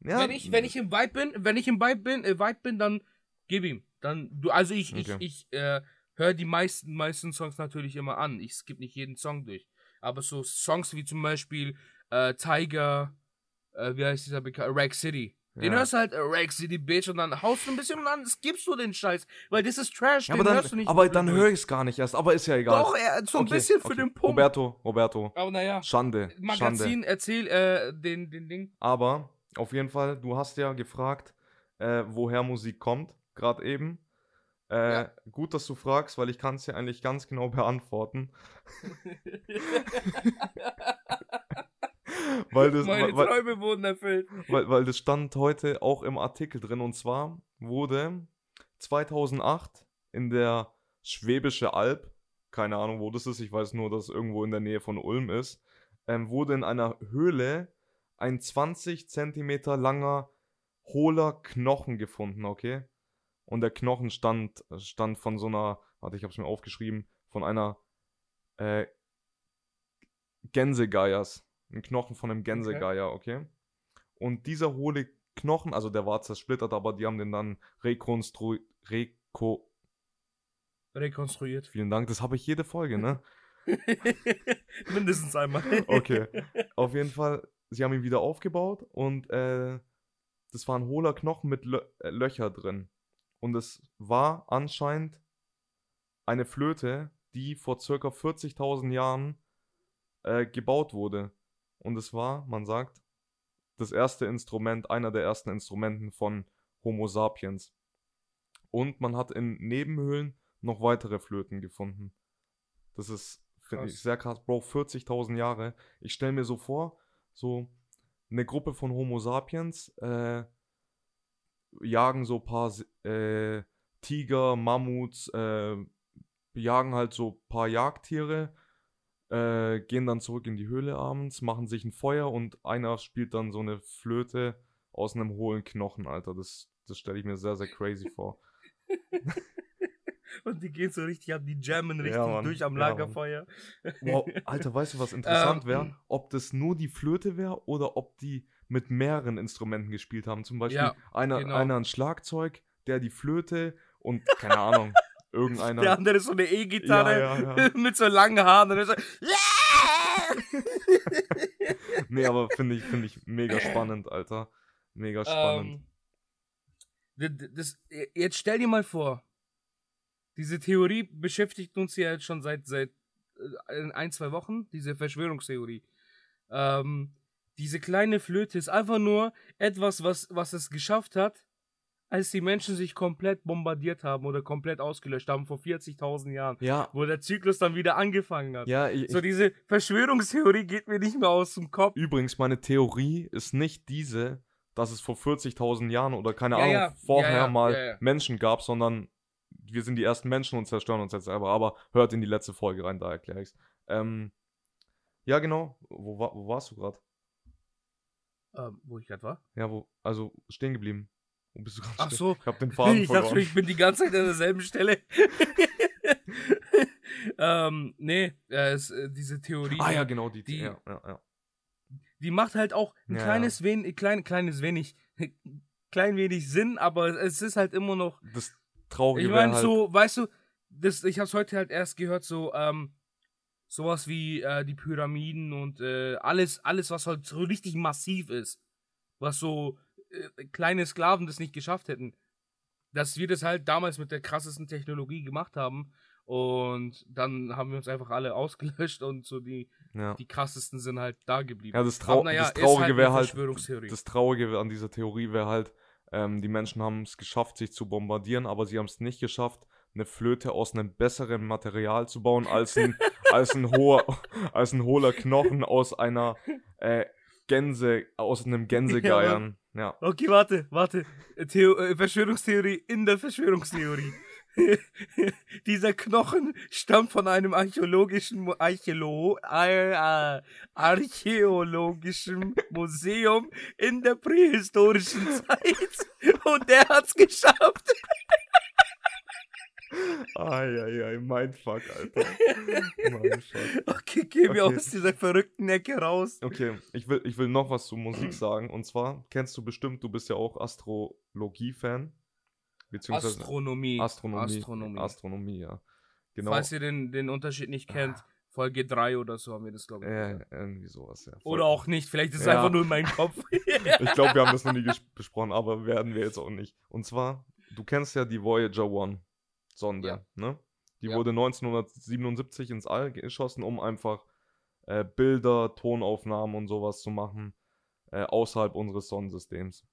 Ja, Wenn ich, wenn ich im Vibe bin, wenn ich im Vibe bin, äh, Vibe bin, dann gib ihm. Dann, du, also ich, Okay. ich, ich, äh, höre die meisten, meisten Songs natürlich immer an. Ich skippe nicht jeden Song durch. Aber so Songs wie zum Beispiel, äh, Tiger, äh, wie heißt dieser bekannt, Rag City. Den Ja. hörst du halt, äh, Rag City, Bitch, und dann haust du ein bisschen und dann skippst du den Scheiß. Weil das ist Trash, Ja, den aber hörst du dann, nicht. aber dann höre ich es gar nicht erst. Aber ist ja egal. Doch, er, so ein Okay, bisschen für okay. den Pump. Roberto, Roberto. Aber naja, Schande. Schande. Magazin, erzähl äh, den, den Ding. Aber auf jeden Fall, du hast ja gefragt, äh, woher Musik kommt, gerade eben. Äh, Ja. Gut, dass du fragst, weil ich kann es ja eigentlich ganz genau <laughs> beantworten. <laughs> <laughs> weil, das, Meine weil, Träume wurden erfüllt. weil, weil das stand heute auch im Artikel drin. Und zwar wurde 2008 in der Schwäbische Alb, keine Ahnung, wo das ist, ich weiß nur, dass es irgendwo in der Nähe von Ulm ist, ähm, wurde in einer Höhle ein 20 Zentimeter langer hohler Knochen gefunden, okay? Und der Knochen stand, stand von so einer, warte, ich hab's mir aufgeschrieben, von einer äh, Gänsegeiers. Ein Knochen von einem Gänsegeier, okay? Und dieser hohle Knochen, also der war zersplittert, aber die haben den dann rekonstruiert. Reko Rekonstruiert. Vielen Dank, das habe ich jede Folge, ne? <laughs> Mindestens einmal. Okay. <laughs> Auf jeden Fall, sie haben ihn wieder aufgebaut und äh, das war ein hohler Knochen mit Lö äh, Löcher drin. Und es war anscheinend eine Flöte, die vor circa 40.000 Jahren äh, gebaut wurde. Und es war, man sagt, das erste Instrument, einer der ersten Instrumenten von Homo sapiens. Und man hat in Nebenhöhlen noch weitere Flöten gefunden. Das ist, finde ich, sehr krass. Bro, 40.000 Jahre. Ich stelle mir so vor, so eine Gruppe von Homo sapiens äh, jagen so ein paar äh, Tiger, Mammuts, äh, jagen halt so ein paar Jagdtiere, äh, gehen dann zurück in die Höhle abends, machen sich ein Feuer und einer spielt dann so eine Flöte aus einem hohlen Knochen, Alter. Das, das stelle ich mir sehr, sehr crazy <laughs> vor. Und die gehen so richtig ab, die jammen Ja, richtig Mann. durch am Ja. Lagerfeuer. Wow, Alter, weißt du, was interessant Ähm, wäre? Ob das nur die Flöte wäre oder ob die mit mehreren Instrumenten gespielt haben. Zum Beispiel Ja, einer, genau. einer ein Schlagzeug, der die Flöte und keine Ahnung, irgendeiner. Der andere ist so eine E-Gitarre Ja, ja, ja. <laughs> mit so langen Haaren und so, <laughs> Nee, aber finde ich, finde ich mega spannend, Alter. Mega spannend. Ähm, das, jetzt stell dir mal vor, diese Theorie beschäftigt uns ja jetzt schon seit, seit äh, ein, zwei Wochen, diese Verschwörungstheorie. Ähm, diese kleine Flöte ist einfach nur etwas, was, was es geschafft hat, als die Menschen sich komplett bombardiert haben oder komplett ausgelöscht haben vor 40.000 Jahren, ja, wo der Zyklus dann wieder angefangen hat. ja, ich, So diese Verschwörungstheorie geht mir nicht mehr aus dem Kopf. übrigens, meine Theorie ist nicht diese, dass es vor 40.000 Jahren oder keine Ja, Ahnung, ja, vorher mal. Menschen gab, sondern wir sind die ersten Menschen und zerstören uns jetzt selber. Aber hört in die letzte Folge rein, da erkläre ich's. Ähm, ja, genau. Wo, wo warst du gerade? Ähm, wo ich gerade war? Ja, wo, also stehen geblieben. Wo bist du gerade Ach so. Ich hab den Faden <laughs> ich dachte, verloren. ich bin die ganze Zeit an derselben Stelle. <laughs> ähm, nee, äh, es, äh, diese Theorie, ah ja, genau, die, die- ja, ja, ja. die macht halt auch ein Ja, kleines wenig, klein, kleines wenig, <laughs> klein wenig Sinn, aber es ist halt immer noch, Das Traurige ich meine, halt, so, weißt du, das, ich hab's heute halt erst gehört, so, ähm, sowas wie äh, die Pyramiden und äh, alles, alles, was halt so richtig massiv ist, was so äh, kleine Sklaven das nicht geschafft hätten, dass wir das halt damals mit der krassesten Technologie gemacht haben und dann haben wir uns einfach alle <laughs> ausgelöscht und so die, ja. die krassesten sind halt da geblieben. Ja, das, Trau naja, das ist Traurige halt wäre eine halt, das Traurige an dieser Theorie wäre halt, ähm, die Menschen haben es geschafft, sich zu bombardieren, aber sie haben es nicht geschafft, eine Flöte aus einem besseren Material zu bauen als ein, <laughs> als ein hoher, als ein hohler Knochen aus einer äh, Gänse, aus einem Gänsegeiern. <laughs> Ja. Okay, warte, warte. Theo äh, Verschwörungstheorie in der Verschwörungstheorie. <laughs> dieser Knochen stammt von einem archäologischen Archäolo äh, äh, archäologischen Museum in der prähistorischen <laughs> Zeit und der hat's geschafft. Eieiei, Mindfuck, Alter. Mindfuck. <laughs> Okay, geh mir Okay. aus dieser verrückten Ecke raus. Okay, ich will, ich will noch was zu Musik <clears throat> sagen. Und zwar kennst du bestimmt, du bist ja auch Astrologie-Fan. Beziehungsweise Astronomie. Astronomie. Astronomie. Astronomie, ja. Genau. Falls ihr den, den Unterschied nicht kennt, Folge 3 oder so haben wir das, glaube ich. äh, gesagt. irgendwie sowas, ja. Voll. Oder auch nicht, vielleicht ist es Ja. einfach nur in meinem Kopf. <laughs> <laughs> Ich glaube, wir haben das noch nie besprochen, aber werden wir jetzt auch nicht. Und zwar, du kennst ja die Voyager 1 Sonde, Ja. ne? Die Ja. wurde 1977 ins All geschossen, um einfach äh, Bilder, Tonaufnahmen und sowas zu machen äh, außerhalb unseres Sonnensystems.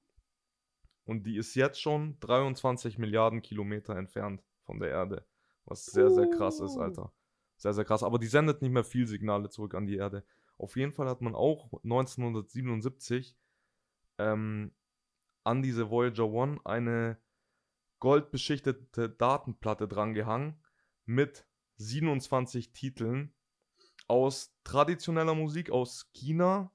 Und die ist jetzt schon 23 Milliarden Kilometer entfernt von der Erde. Was sehr, sehr krass ist, Uh. Alter. Sehr, sehr krass. Aber die sendet nicht mehr viel Signale zurück an die Erde. Auf jeden Fall hat man auch 1977 ähm, an diese Voyager 1 eine goldbeschichtete Datenplatte drangehangen mit 27 Titeln aus traditioneller Musik aus China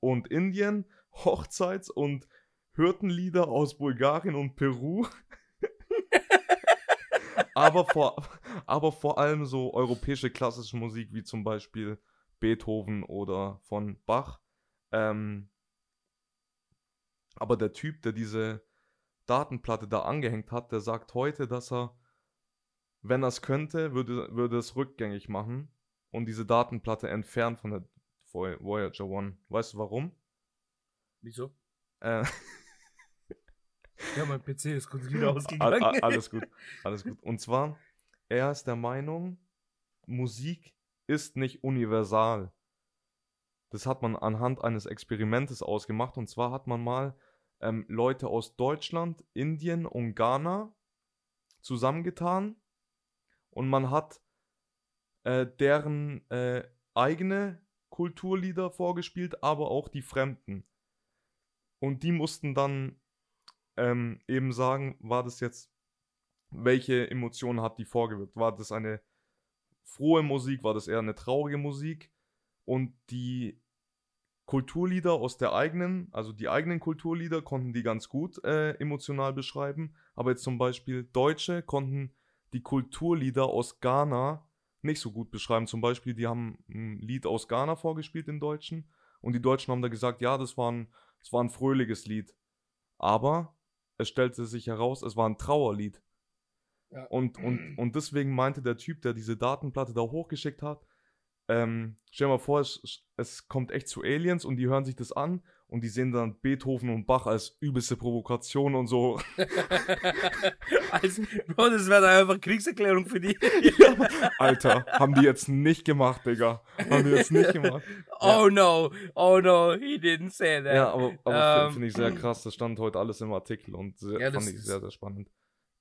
und Indien, <laughs> Hochzeits- und Hürtenlieder aus Bulgarien und Peru. <laughs> aber, vor, aber vor allem so europäische klassische Musik wie zum Beispiel Beethoven oder von Bach. Ähm, aber der Typ, der diese Datenplatte da angehängt hat, der sagt heute, dass er, wenn er es könnte, würde, würde es rückgängig machen und diese Datenplatte entfernen von der Voy- Voyager 1. Weißt du warum? Wieso? Äh, <laughs> Ja, mein PC ist kurz wieder <laughs> ausgegangen. all, alles gut, alles gut. Und zwar, er ist der Meinung, Musik ist nicht universal. Das hat man anhand eines Experimentes ausgemacht. Und zwar hat man mal ähm, Leute aus Deutschland, Indien und Ghana zusammengetan. Und man hat äh, deren äh, eigene Kulturlieder vorgespielt, aber auch die fremden. Und die mussten dann ähm, eben sagen, war das jetzt, welche Emotionen hat die vorgewirkt? War das eine frohe Musik? War das eher eine traurige Musik? Und die Kulturlieder aus der eigenen, also die eigenen Kulturlieder konnten die ganz gut äh, emotional beschreiben, aber jetzt zum Beispiel Deutsche konnten die Kulturlieder aus Ghana nicht so gut beschreiben. Zum Beispiel, die haben ein Lied aus Ghana vorgespielt in Deutschen und die Deutschen haben da gesagt, ja, das war ein, das war ein fröhliches Lied. Aber es stellte sich heraus, es war ein Trauerlied. Ja. Und, und, <clears throat> und deswegen meinte der Typ, der diese Datenplatte da hochgeschickt hat, ähm, stell dir mal vor, es, es kommt echt zu Aliens und die hören sich das an und die sehen dann Beethoven und Bach als übelste Provokation und so. <laughs> also, Bro, das wäre dann einfach Kriegserklärung für die. Alter, haben die jetzt nicht gemacht, Digga. Haben die jetzt nicht gemacht. <laughs> oh no, oh no, he didn't say that. Ja, aber, aber Ähm, finde ich sehr krass. Das stand heute alles im Artikel und sehr, Ja, das fand ich sehr, sehr spannend.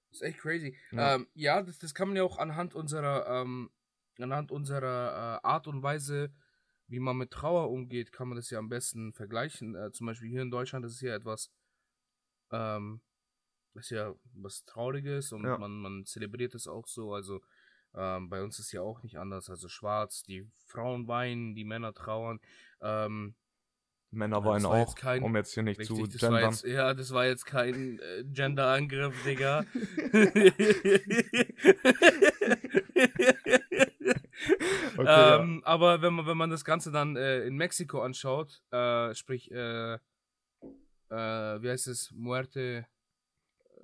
Das ist echt crazy. Ja. Ja, ähm, ja das, das kann man ja auch anhand unserer, ähm, anhand unserer äh, Art und Weise, wie man mit Trauer umgeht, kann man das ja am besten vergleichen. Äh, zum Beispiel hier in Deutschland das ist ja etwas, ähm, das ist ja was Trauriges und Ja. man, man zelebriert es auch so. Also ähm, bei uns ist ja auch nicht anders. Also schwarz, die Frauen weinen, die Männer trauern. Ähm, Männer weinen auch, kein- um jetzt hier nicht zu Richtig, war gendern. jetzt, ja, das war jetzt kein äh, Gender-Angriff, Digga. <laughs> <laughs> <laughs> Okay, ja. ähm, Aber wenn man, wenn man das Ganze dann äh, in Mexiko anschaut, äh, sprich, äh, äh, wie heißt es, Muerte,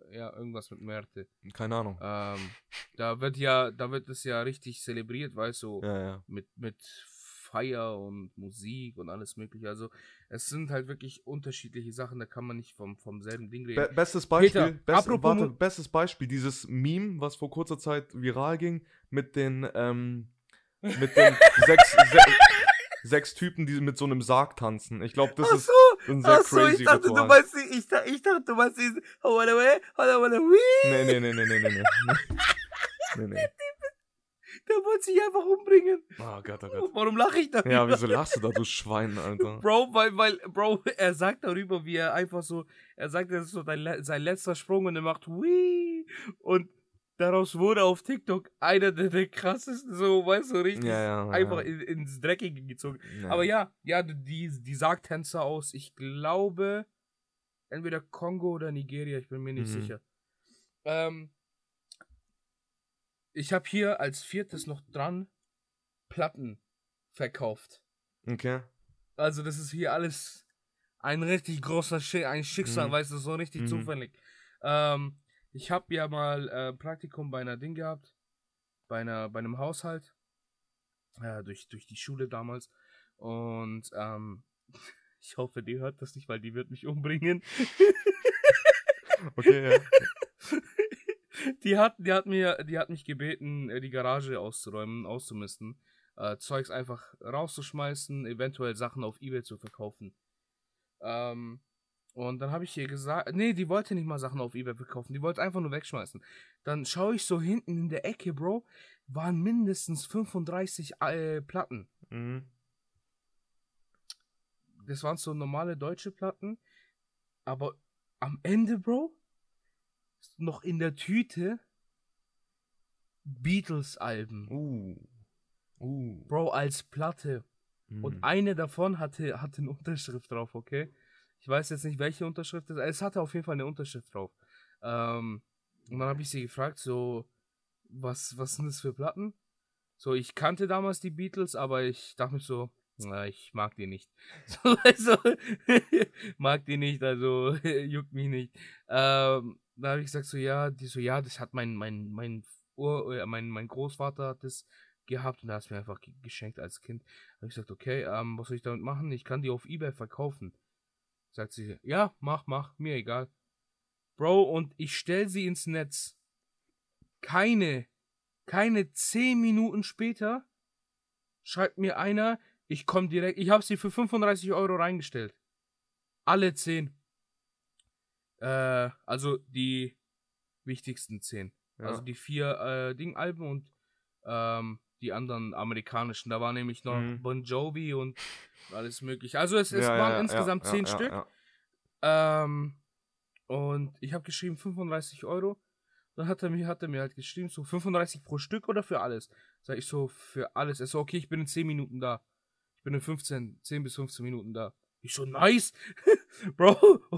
äh, ja, irgendwas mit Muerte. Keine Ahnung. Ähm, da wird ja, da wird es ja richtig zelebriert, weißt du, Ja, ja. mit, mit Feier und Musik und alles mögliche. Also es sind halt wirklich unterschiedliche Sachen, da kann man nicht vom, vom selben Ding reden. Be bestes Beispiel, Peter, best, warte, bestes Beispiel, dieses Meme, was vor kurzer Zeit viral ging, mit den, ähm, mit den sechs, se sechs Typen, die mit so einem Sarg tanzen. Ich glaube, das ist ein sehr ach so, crazy ich dachte, Ritual. du meinst, ich, da- ich dachte, du meinst diesen, oh, oh, wanna wee. Nee, nee, nee, nee, nee, nee, nee. <laughs> nee, nee. Der wollte sich einfach umbringen. Oh Gott, oh Gott. Warum lache ich darüber? Ja, wieso lachst du da, du Schwein, Alter? <laughs> Bro, weil, weil, Bro, er sagt darüber, wie er einfach so, er sagt, das ist so dein, sein letzter Sprung und er macht Wii und daraus wurde auf TikTok einer der, der krassesten, so, weißt du, richtig Ja, ja, einfach ja. in, ins Dreckige gezogen. Aber ja, ja, die, die sagt Tänzer aus, ich glaube, entweder Kongo oder Nigeria, ich bin mir nicht Mhm. sicher. Ähm, ich habe hier als viertes noch dran Platten verkauft. Okay. Also das ist hier alles ein richtig großer Schick, ein Schicksal, Mhm. weißt du, so richtig Mhm. zufällig. Ähm, ich habe ja mal äh, Praktikum bei einer Ding gehabt, bei einer, bei einem Haushalt, äh, durch, durch die Schule damals. Und ähm, <laughs> ich hoffe, die hört das nicht, weil die wird mich umbringen. Okay, ja. <laughs> die hat, die hat mir, die hat mich gebeten, äh, die Garage auszuräumen, auszumisten, äh, Zeugs einfach rauszuschmeißen, eventuell Sachen auf eBay zu verkaufen. Ähm, und dann habe ich ihr gesagt, nee, die wollte nicht mal Sachen auf eBay verkaufen, die wollte einfach nur wegschmeißen. Dann schaue ich so hinten in der Ecke, Bro, waren mindestens 35 äh, Platten. Mhm. Das waren so normale deutsche Platten, aber am Ende, Bro, noch in der Tüte Beatles-Alben. Uh. Uh. Bro, als Platte. Mhm. Und eine davon hatte, hatte eine Unterschrift drauf, okay? Ich weiß jetzt nicht, welche Unterschrift es Es hatte auf jeden Fall eine Unterschrift drauf. Ähm, und dann habe ich sie gefragt, so, was, was sind das für Platten? So, ich kannte damals die Beatles, aber ich dachte mir so, na, ich mag die nicht. <laughs> So, also, <laughs> mag die nicht, also <laughs> juckt mich nicht. Ähm, da habe ich gesagt, so, ja, die so, ja, das hat mein, mein, mein, Ur, äh, mein, mein Großvater hat das gehabt und er hat es mir einfach ge- geschenkt als Kind. Habe ich gesagt, okay, ähm, was soll ich damit machen? Ich kann die auf Ebay verkaufen. Sagt sie, ja, mach, mach, mir egal. Bro, und ich stell sie ins Netz. Keine, keine zehn Minuten später schreibt mir einer, ich komme direkt, ich habe sie für 35 Euro reingestellt. Alle zehn. Äh, also die wichtigsten zehn. Ja. Also die vier äh, Ding-Alben und ähm, die anderen amerikanischen. Da war nämlich noch Mhm. Bon Jovi und alles mögliche. Also es, es Ja, waren ja, insgesamt ja, zehn Stück. Ähm, und ich habe geschrieben 35 Euro. Dann hat er, mir, hat er mir halt geschrieben, so 35 pro Stück oder für alles? Sag ich so, für alles. Er so, okay, ich bin in 10 Minuten da. Ich bin in 15, 10 bis 15 Minuten da. Ich so, nice. <laughs> Bro,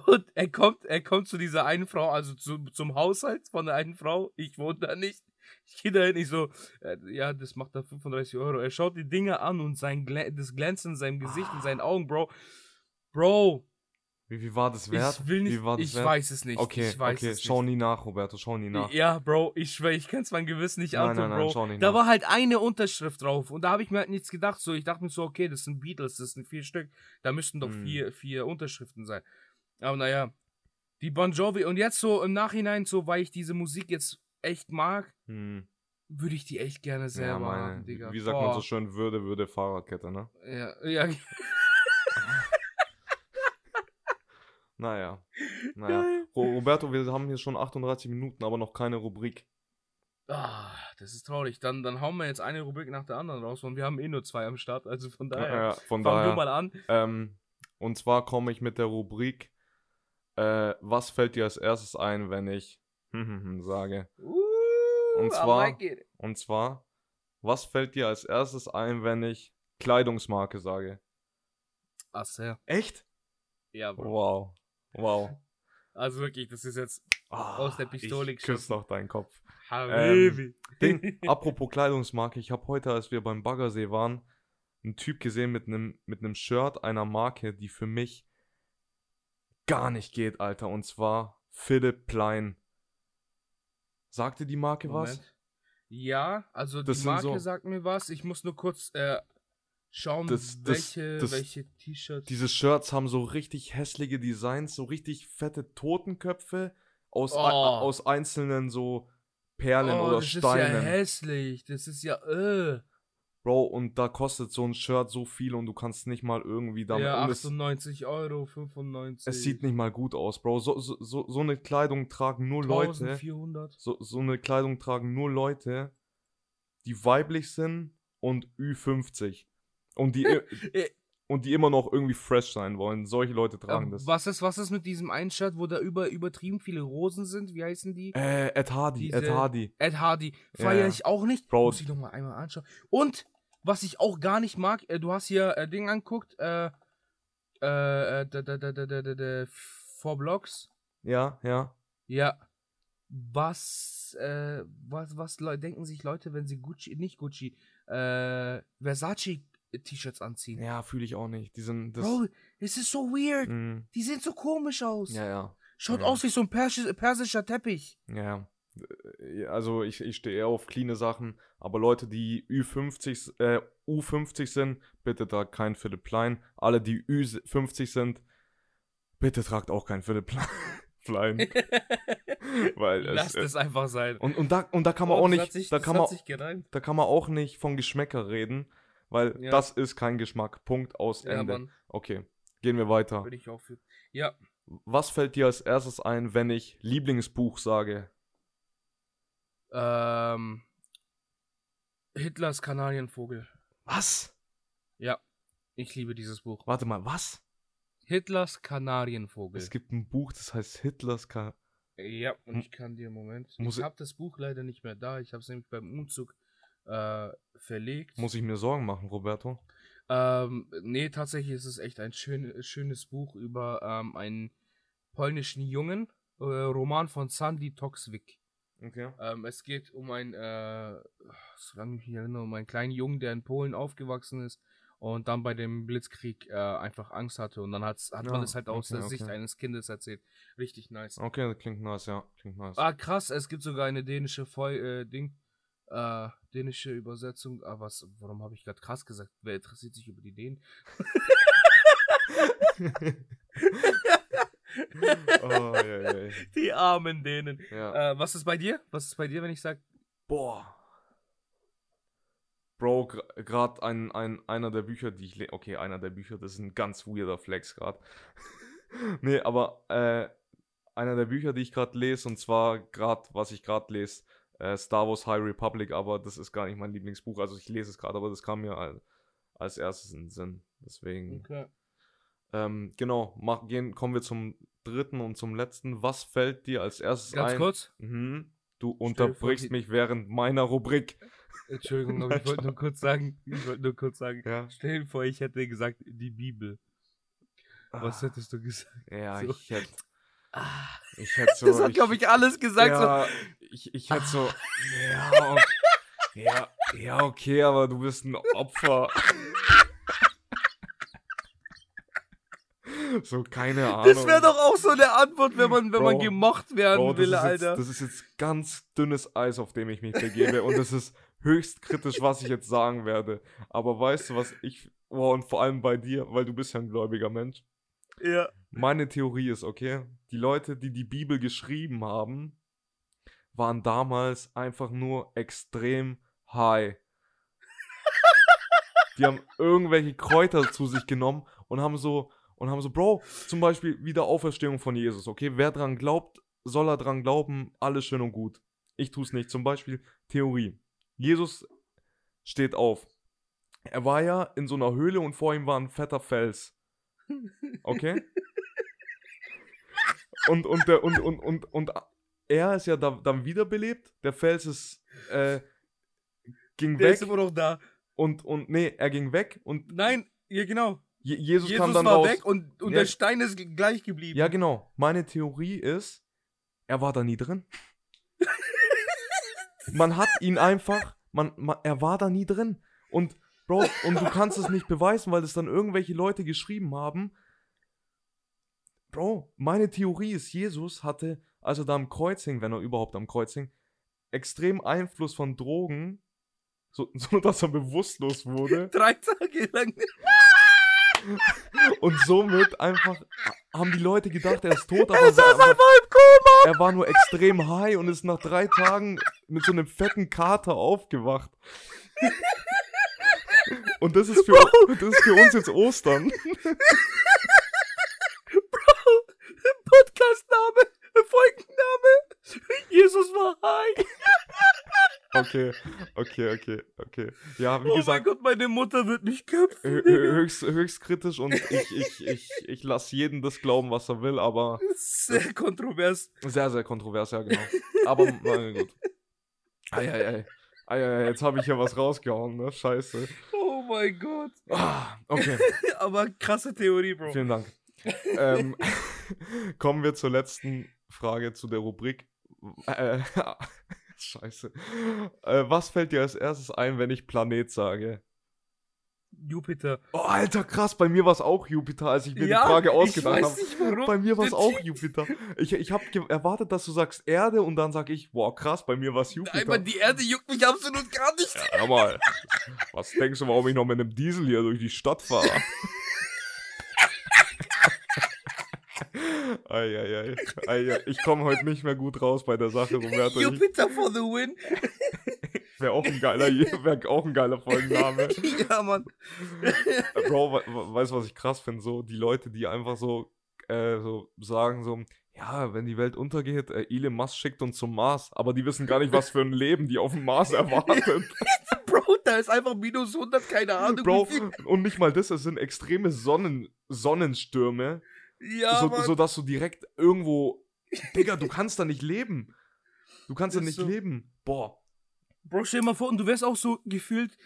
und er kommt, er kommt zu dieser einen Frau, also zu, zum Haushalt von der einen Frau. Ich wohne da nicht. <laughs> Ich gehe da hin, ich so, äh, ja, das macht da 35 Euro. Er schaut die Dinge an und sein Glä das Glänzen in seinem Gesicht, in seinen Augen, Bro. Bro, Wie, wie war das wert? ich will nicht, Wie war das ich wert? weiß es nicht. Okay, ich weiß okay, es schau nicht. nie nach, Roberto, schau nie nach. Ja, Bro, ich schwör, ich kann's mein Gewissen nicht Nein, antun, nein, nein, Bro. schau nicht da nach. war halt eine Unterschrift drauf und da habe ich mir halt nichts gedacht. So, ich dachte mir so, okay, das sind Beatles, das sind vier Stück. Da müssten doch Hm. vier, vier Unterschriften sein. Aber naja, die Bon Jovi und jetzt so im Nachhinein, so, weil ich diese Musik jetzt echt mag, Hm. würde ich die echt gerne Ja, selber meine, haben, Digga. wie sagt man so Boah. schön, Würde, Würde, Fahrradkette, ne? Ja, ja. <laughs> Naja. Naja. Ro- Roberto, wir haben hier schon 38 Minuten, aber noch keine Rubrik. Ah, das ist traurig. Dann, dann hauen wir jetzt eine Rubrik nach der anderen raus und wir haben eh nur zwei am Start, also von daher. Ja, von Fangen daher. wir mal an. Ähm, und zwar komme ich mit der Rubrik, äh, was fällt dir als erstes ein, wenn ich <laughs> sage? Uh, Und zwar- like. Und zwar, was fällt dir als erstes ein, wenn ich Kleidungsmarke sage? Ach, sehr. Echt? Ja, Bro. Wow. Wow. Also wirklich, das ist jetzt Ah, Aus der Pistole ich geschossen. küsse noch deinen Kopf. Habibi. Ding, <laughs> apropos Kleidungsmarke, ich habe heute, als wir beim Baggersee waren, einen Typ gesehen mit einem mit einem Shirt einer Marke, die für mich gar nicht geht, Alter. Und zwar Philipp Plein. Sagte die Marke was? Moment. Ja, also Das die Marke so- sagt mir was. Ich muss nur kurz äh, schauen, Das- das- welche, das- welche T-Shirts. Diese Shirts haben so richtig hässliche Designs, so richtig fette Totenköpfe aus, Oh. a- aus einzelnen so Perlen oh, oder das Steinen. ist ja hässlich. Das ist ja, äh. Bro, und da kostet so ein Shirt so viel und du kannst nicht mal irgendwie damit. ja, und es, 98 Euro, 95. es sieht nicht mal gut aus, Bro. So, so, so, so eine Kleidung tragen nur Leute. 1400. So, so eine Kleidung tragen nur Leute, die weiblich sind und Ü50. Und die, <laughs> Äh, und die immer noch irgendwie fresh sein wollen. Solche Leute tragen Ähm, das. was, ist, was ist mit diesem einen Shirt, wo da über, übertrieben viele Rosen sind? Wie heißen die? Äh, Ed Hardy, Ed Diese- Hardy. Ed Hardy. Ja, Feiere ja. ich auch nicht. Bro. Muss ich noch mal einmal anschauen. Und, was ich auch gar nicht mag, äh, du hast hier äh, Ding anguckt, äh, äh, äh, da, da, da, da, da, da, da, Four Blocks. Ja, ja. Ja. Was, äh, was, was denken sich Leute, wenn sie Gucci, nicht Gucci, äh, Versace-T-Shirts anziehen? Ja, fühle ich auch nicht. Die sind das. Bro, es ist so weird. Mm, Die sehen so komisch aus. ja, ja. Schaut ja. aus wie so ein persisch, persischer Teppich. Ja. Äh, Also ich, ich stehe eher auf cleane Sachen, aber Leute, die Ü50, s- äh, U50 sind, bitte tragt kein Philipp Plein. Alle, die Ü50 sind, bitte tragt auch kein Philipp Plein. <laughs> <laughs> Weil es, Lasst äh, es einfach sein. und, und, da, und da kann man Oh, auch nicht, sich, da kann man, da kann man auch nicht von Geschmäcker reden, weil Ja. das ist kein Geschmack. Punkt aus Ja, Ende. Mann, okay, gehen wir weiter. würde ich auch für. Ja, Was fällt dir als erstes ein, wenn ich Lieblingsbuch sage? Ähm. Hitlers Kanarienvogel. Was? Ja, ich liebe dieses Buch. Warte mal, was? Hitlers Kanarienvogel. Es gibt ein Buch, das heißt Hitlers Ka Ja, und ich kann dir, Moment. Muss ich ich- habe das Buch leider nicht mehr da. Ich habe es nämlich beim Umzug äh, verlegt. Muss ich mir Sorgen machen, Roberto? Ähm, nee, tatsächlich ist es echt ein schön, schönes Buch über ähm, einen polnischen Jungen. Äh, Roman von Sandy Toksvik. Okay. Ähm, es geht um einen, äh, solange ich mich erinnere, um einen kleinen Jungen, der in Polen aufgewachsen ist und dann bei dem Blitzkrieg äh, einfach Angst hatte. Und dann hat's, hat man Ja, es halt aus okay, der Sicht okay. eines Kindes erzählt. Richtig nice. Okay, das klingt nice, ja. Klingt nice. Ah, krass, es gibt sogar eine dänische Voll äh, Ding, äh, dänische Übersetzung. Ah, was, warum habe ich gerade krass gesagt? Wer interessiert sich über die Dänen? <laughs> <laughs> oh. <laughs> Die armen Dänen. ja. Äh, was ist bei dir? Was ist bei dir, wenn ich sage? Boah. Bro, gerade ein, ein, einer der Bücher, die ich lese. Okay, einer der Bücher, das ist ein ganz weirder Flex gerade. <laughs> nee, aber äh, einer der Bücher, die ich gerade lese, und zwar gerade, was ich gerade lese, äh, Star Wars High Republic, aber das ist gar nicht mein Lieblingsbuch. Also ich lese es gerade, aber das kam mir als, als erstes in den Sinn. Deswegen. Okay. Ähm, genau, mach, gehen, kommen wir zum dritten und zum letzten. Was fällt dir als erstes Ganz ein? kurz. Mhm. Du unterbrichst mich während meiner Rubrik. Entschuldigung, aber ich wollte nur kurz sagen, ich wollte nur kurz sagen, Ja. stell dir vor, ich hätte gesagt, die Bibel. Was Ah, hättest du gesagt? Ja, so? ich hätte. Ah, Ich hätte so. <laughs> das hat, glaube ich, alles gesagt. So. ja, ich, ich hätte so. Ja, okay, ja, ja, okay, aber du bist ein Opfer. <laughs> So, keine Ahnung. Das wäre doch auch so eine Antwort, wenn man, wenn man Bro, gemocht werden Bro, das will, ist Alter. Jetzt, das ist jetzt ganz dünnes Eis, auf dem ich mich begebe. und es ist höchst kritisch, was ich jetzt sagen werde. Aber weißt du, was ich. Oh, und vor allem bei dir, weil du bist ja ein gläubiger Mensch. ja. Meine Theorie ist, okay, die Leute, die die Bibel geschrieben haben, waren damals einfach nur extrem high. Die haben irgendwelche Kräuter zu sich genommen und haben so, und haben so, Bro, zum Beispiel Wiederauferstehung von Jesus, okay? Wer dran glaubt, soll er dran glauben, alles schön und gut. Ich tue es nicht. Zum Beispiel Theorie. Jesus steht auf. Er war ja in so einer Höhle und vor ihm war ein fetter Fels. Okay? <laughs> Und, und, der, und, und, und, und er ist ja da, dann wiederbelebt. Der Fels ist, äh, ging Der weg. ist immer noch da. Und, und, nee, er ging weg und Nein, ja, genau. Je Jesus, Jesus kam dann war raus. weg und, und Ja. der Stein ist gleich geblieben. Ja, genau. Meine Theorie ist, er war da nie drin. <laughs> man hat ihn einfach, man, man, er war da nie drin. Und, Bro, und du kannst es nicht beweisen, weil es dann irgendwelche Leute geschrieben haben. Bro, meine Theorie ist, Jesus hatte, als er da am Kreuz hing, wenn er überhaupt am Kreuz hing, extrem Einfluss von Drogen, so, <laughs> so dass er bewusstlos wurde. Drei Tage lang. Und somit einfach haben die Leute gedacht, er ist tot, aber Er saß war, einfach im Koma. er war nur extrem high und ist nach drei Tagen mit so einem fetten Kater aufgewacht. Und das ist für, das ist für uns jetzt Ostern. Podcastname, Folgenname. Jesus war high. Okay, okay, okay, okay. Ja, wie oh mein gesagt, Gott, meine Mutter wird mich köpfen. hö- hö- höchst, höchst kritisch und ich, ich, ich, ich lasse jeden das glauben, was er will, aber Sehr kontrovers. sehr, sehr kontrovers, ja, genau. Aber, na gut. Eieiei. Eieiei, jetzt habe ich hier was rausgehauen, ne? Scheiße. Oh mein Gott. Ah, okay, <laughs> Aber krasse Theorie, Bro. vielen Dank. ähm, <laughs> kommen wir zur letzten Frage zu der Rubrik. Äh, <laughs> scheiße. Äh, was fällt dir als erstes ein, wenn ich Planet sage? Jupiter. Oh, Alter, krass, bei mir war es auch Jupiter, als ich mir die Frage ausgedacht ich habe. Bei mir war es auch Jupiter. Ich, ich habe erwartet, dass du sagst Erde und dann sag ich, wow, krass, bei mir war es Jupiter. Nein, die Erde juckt mich absolut gar nicht. Ja, hör mal, was denkst du, warum ich noch mit einem Diesel hier durch die Stadt fahre? <laughs> Eieiei. Ei, ich komme heute nicht mehr gut raus bei der Sache. Ich Jupiter for the win. <laughs> wäre auch ein geiler, wär auch ein geiler Folgenname. <laughs> ja, Mann. Bro, we- we- weißt du, was ich krass finde? So, die Leute, die einfach so, äh, so sagen, so, ja, wenn die Welt untergeht, äh, Elon Musk schickt uns zum Mars, aber die wissen gar nicht, was für ein Leben die auf dem Mars <laughs> erwartet. Bro, da ist einfach minus 100, keine Ahnung. Bro, und nicht mal das, es sind extreme Sonnen, Sonnenstürme, Ja, so, so dass du direkt irgendwo, Digga, du kannst da nicht leben. Du kannst da nicht so. leben. Boah. Bro, stell dir mal vor, und du wärst auch so gefühlt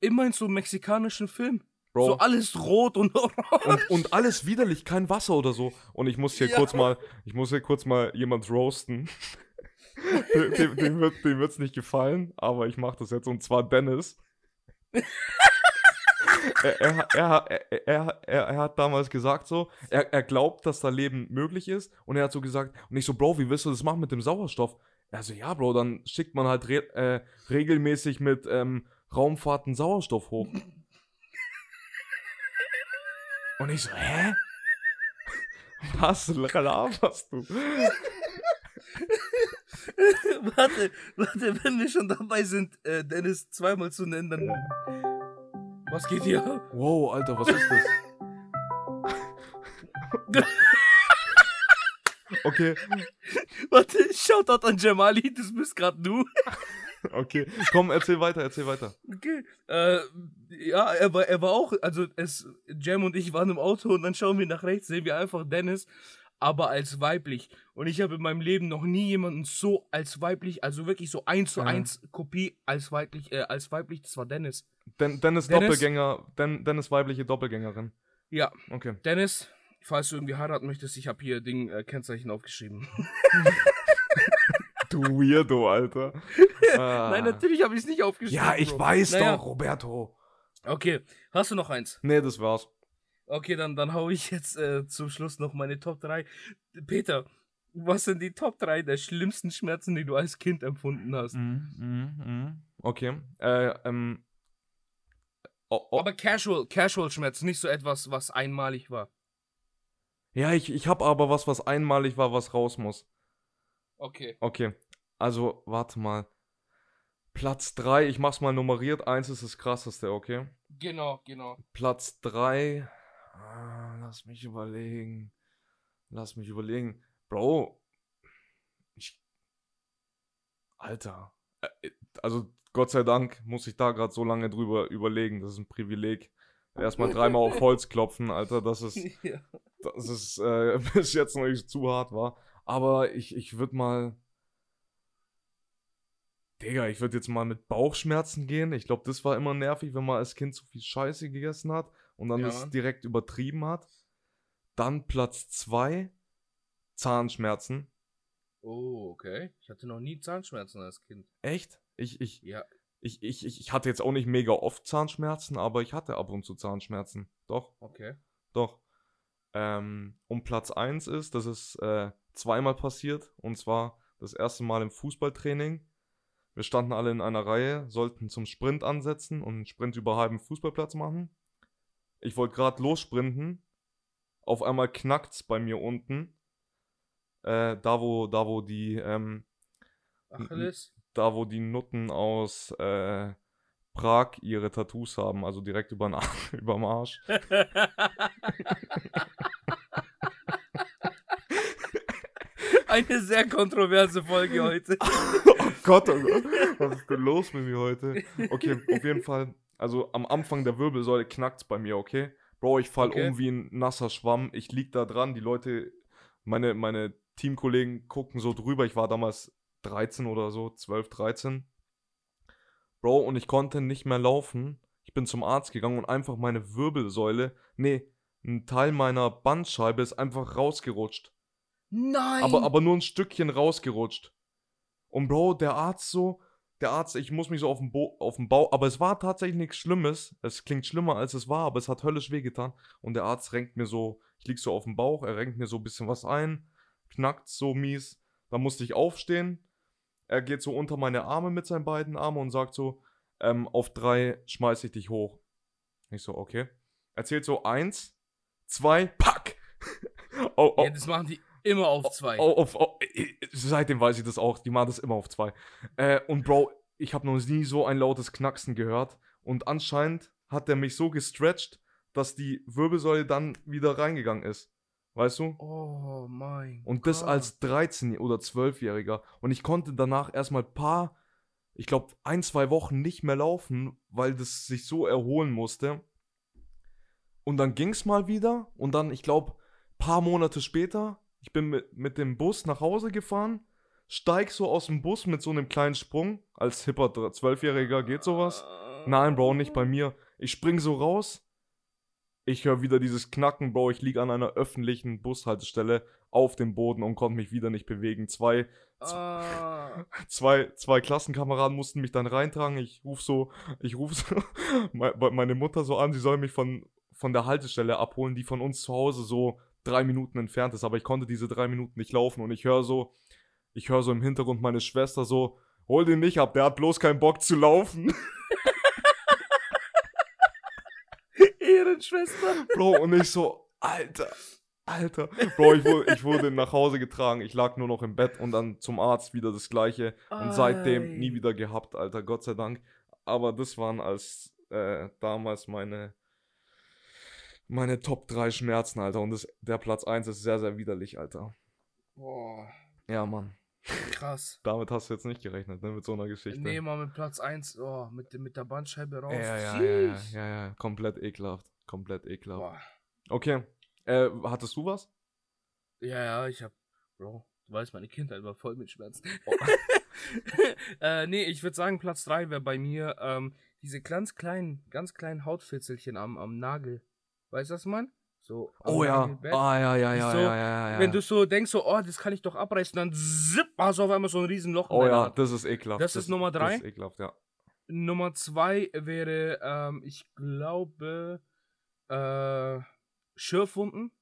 immer in so einem mexikanischen Film. Bro. So alles rot und <laughs> orange. Und, und alles widerlich, kein Wasser oder so. Und ich muss hier Ja. kurz mal, ich muss hier kurz mal jemand roasten. <laughs> dem, dem, dem, wird, dem wird's nicht gefallen, aber ich mach das jetzt und zwar Dennis. <laughs> er, er, er, hat damals gesagt so, er, er glaubt, dass da Leben möglich ist und er hat so gesagt, und ich so, Bro, wie willst du das machen mit dem Sauerstoff? Er so, ja, Bro, dann schickt man halt re äh, regelmäßig mit ähm, Raumfahrten Sauerstoff hoch. Und ich so, hä? Was laberst du? <laughs> warte, warte, wenn wir schon dabei sind, äh, Dennis zweimal zu nennen, dann. Was geht hier? Wow, Alter, was ist das? <laughs> Okay, Warte, Shoutout an Jamali, das bist grad du. <laughs> okay. Komm, erzähl weiter, erzähl weiter. Okay. Äh, ja, er war, er war auch, also es, Jam und ich waren im Auto und dann schauen wir nach rechts, sehen wir einfach Dennis, aber als weiblich. Und ich habe in meinem Leben noch nie jemanden so als weiblich, also wirklich so eins zu eins Kopie als weiblich, äh, als weiblich, das war Dennis. Den, Dennis, Dennis? Doppelgänger, Den, Dennis weibliche Doppelgängerin. Ja, Okay. Dennis, falls du irgendwie heiraten möchtest, ich habe hier Ding äh, Kennzeichen aufgeschrieben. <laughs> Du Weirdo, Alter. <laughs> Ah. Nein, natürlich habe ich es nicht aufgeschrieben. Ja, ich Bro. weiß Naja, doch, Roberto. Okay, hast du noch eins? Nee, das war's. Okay, dann, dann hau ich jetzt äh, zum Schluss noch meine Top 3. Peter, was sind die Top 3 der schlimmsten Schmerzen, die du als Kind empfunden hast? Mhm, mhm, mhm. Okay. Äh, ähm. Oh, oh. Aber Casual, Casual Schmerzen, nicht so etwas, was einmalig war. Ja, ich, ich hab aber was, was einmalig war, was raus muss. Okay. Okay. Also, warte mal. Platz 3, ich mach's mal nummeriert. 1 ist das krasseste, okay? Genau, genau. Platz 3. Ah, lass mich überlegen. Lass mich überlegen. Bro. Ich. Alter. Äh, Also, Gott sei Dank muss ich da gerade so lange drüber überlegen. Das ist ein Privileg. Erstmal dreimal auf <laughs> Holz klopfen, Alter. Das ist. <laughs> ja. Das ist äh, <laughs> bis jetzt noch nicht zu hart war. Aber ich, ich würde mal. Digga, ich würde jetzt mal mit Bauchschmerzen gehen. Ich glaube, das war immer nervig, wenn man als Kind zu viel Scheiße gegessen hat und dann Ja. das direkt übertrieben hat. Dann Platz 2, Zahnschmerzen. Oh, okay. Ich hatte noch nie Zahnschmerzen als Kind. Echt? Ich, ich, Ja. ich, ich, ich, ich hatte jetzt auch nicht mega oft Zahnschmerzen, aber ich hatte ab und zu Zahnschmerzen. Doch. Okay. Doch. Ähm, und Platz 1 ist, das ist äh, zweimal passiert. Und zwar das erste Mal im Fußballtraining. Wir standen alle in einer Reihe, sollten zum Sprint ansetzen und einen Sprint über halben Fußballplatz machen. Ich wollte gerade lossprinten. Auf einmal knackt's bei mir unten. Äh, da wo, da wo die, ähm, Achilles? da wo die Nutten aus äh, Prag ihre Tattoos haben, also direkt über den <laughs> überm Arsch. <laughs> Eine sehr kontroverse Folge heute. <laughs> Gott, oh Gott. Was ist denn los mit mir heute? Okay, auf jeden Fall. Also am Anfang der Wirbelsäule knackt's bei mir, okay? Bro, ich fall Okay. um wie ein nasser Schwamm. Ich lieg da dran. Die Leute, meine, meine Teamkollegen gucken so drüber. Ich war damals 13 oder so, 12, 13. Bro, und ich konnte nicht mehr laufen. Ich bin zum Arzt gegangen und einfach meine Wirbelsäule, nee, ein Teil meiner Bandscheibe ist einfach rausgerutscht. Nein! Aber, aber nur ein Stückchen rausgerutscht. Und Bro, der Arzt so, der Arzt, ich muss mich so auf den, Bo auf den Bauch, aber es war tatsächlich nichts Schlimmes. Es klingt schlimmer, als es war, aber es hat höllisch wehgetan. Und der Arzt renkt mir so, ich lieg so auf dem Bauch, er renkt mir so ein bisschen was ein, knackt so mies. Dann musste ich aufstehen. Er geht so unter meine Arme mit seinen beiden Armen und sagt so, ähm, auf drei schmeiß ich dich hoch. Ich so, okay. Er zählt so eins, zwei, pack! <laughs> oh, oh, Ja, das machen die immer auf zwei. Oh, auf, oh, äh, seitdem weiß ich das auch. Die machen das immer auf zwei. Äh, und Bro, ich habe noch nie so ein lautes Knacksen gehört. Und anscheinend hat er mich so gestretcht, dass die Wirbelsäule dann wieder reingegangen ist. Weißt du? Oh mein Und das Gott. als 13- oder 12-Jähriger. Und ich konnte danach erstmal paar, ich glaube, ein, zwei Wochen nicht mehr laufen, weil das sich so erholen musste. Und dann ging's mal wieder. Und dann, ich glaube, paar Monate später, ich bin mit, mit dem Bus nach Hause gefahren, steig so aus dem Bus mit so einem kleinen Sprung. Als hipper 12-Jähriger geht sowas. Nein, Bro, nicht bei mir. Ich spring so raus. Ich höre wieder dieses Knacken, Bro. Ich lieg an einer öffentlichen Bushaltestelle auf dem Boden und konnte mich wieder nicht bewegen. Zwei, Ah. <laughs> zwei, zwei Klassenkameraden mussten mich dann reintragen. Ich ruf so, ich ruf so <laughs> me- meine Mutter so an, sie soll mich von, von der Haltestelle abholen, die von uns zu Hause so drei Minuten entfernt ist. Aber ich konnte diese drei Minuten nicht laufen und ich höre so, ich höre so im Hintergrund meine Schwester so, hol den nicht ab, der hat bloß keinen Bock zu laufen. <laughs> Ehrenschwester. Bro, und ich so, Alter, Alter. Bro, ich wurde, ich wurde nach Hause getragen, ich lag nur noch im Bett und dann zum Arzt wieder das gleiche. Und seitdem Ei. nie wieder gehabt, Alter, Gott sei Dank. Aber das waren als äh, damals meine, meine Top 3 Schmerzen, Alter. Und das, der Platz 1 ist sehr, sehr widerlich, Alter. Boah, Ja, Mann. krass. <laughs> Damit hast du jetzt nicht gerechnet, ne, mit so einer Geschichte. Nee, mal mit Platz 1, oh, mit, mit der Bandscheibe raus. ja, ja, ja, ja, ja, komplett ekelhaft. Komplett ekelhaft. Boah. Okay. Äh, hattest du was? Ja, ja, ich hab, Bro, du weißt, meine Kindheit war voll mit Schmerzen. Oh. <laughs> äh, nee, ich würde sagen, Platz 3 wäre bei mir ähm, diese ganz kleinen, ganz kleinen Hautfitzelchen am, am Nagel. Weißt du das, Mann? So. Oh ja. Nagelbett. Ah, ja, ja, ja, So, ja, ja, ja. Wenn du so denkst, so, oh, das kann ich doch abreißen, dann zipp, hast du auf einmal so ein riesen Loch in Oh ja, Hand. das ist ekelhaft. Das ist Nummer drei? Das ist ekelhaft, ja. Nummer zwei wäre, ähm, ich glaube, äh, Schürfwunden.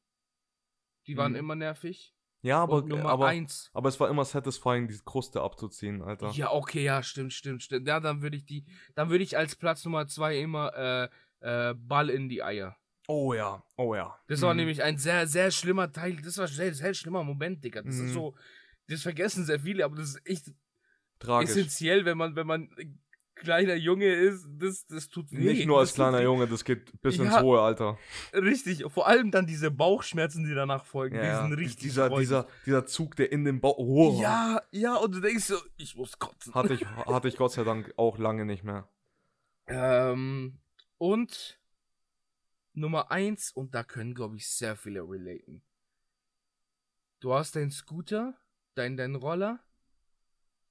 Die waren Mhm. immer nervig. Ja, aber, Und Nummer aber, eins. aber es war immer satisfying, diese Kruste abzuziehen, Alter. Ja, okay, ja, stimmt, stimmt, stimmt. Ja, dann würde ich die, dann würde ich als Platz Nummer zwei immer äh, äh, Ball in die Eier. Oh ja, oh ja. Das war Mhm. nämlich ein sehr, sehr schlimmer Teil. Das war ein sehr, sehr schlimmer Moment, Digga. Das Mhm. ist so, das vergessen sehr viele, aber das ist echt tragisch. essentiell, wenn man, wenn man ein kleiner Junge ist. Das, das tut weh. Nicht nur als Das kleiner. Junge, das geht bis ins Ja. hohe Alter. Richtig. Vor allem dann diese Bauchschmerzen, die danach folgen. Ja, die richtig dieser, dieser, dieser Zug, der in den Bauch. Oh, Ja, ja, und du denkst so, ich muss kotzen. Hatte ich, hatte ich Gott sei Dank auch lange nicht mehr. <laughs> Ähm, und Nummer eins, und da können, glaube ich, sehr viele relaten. Du hast deinen Scooter, deinen, deinen Roller,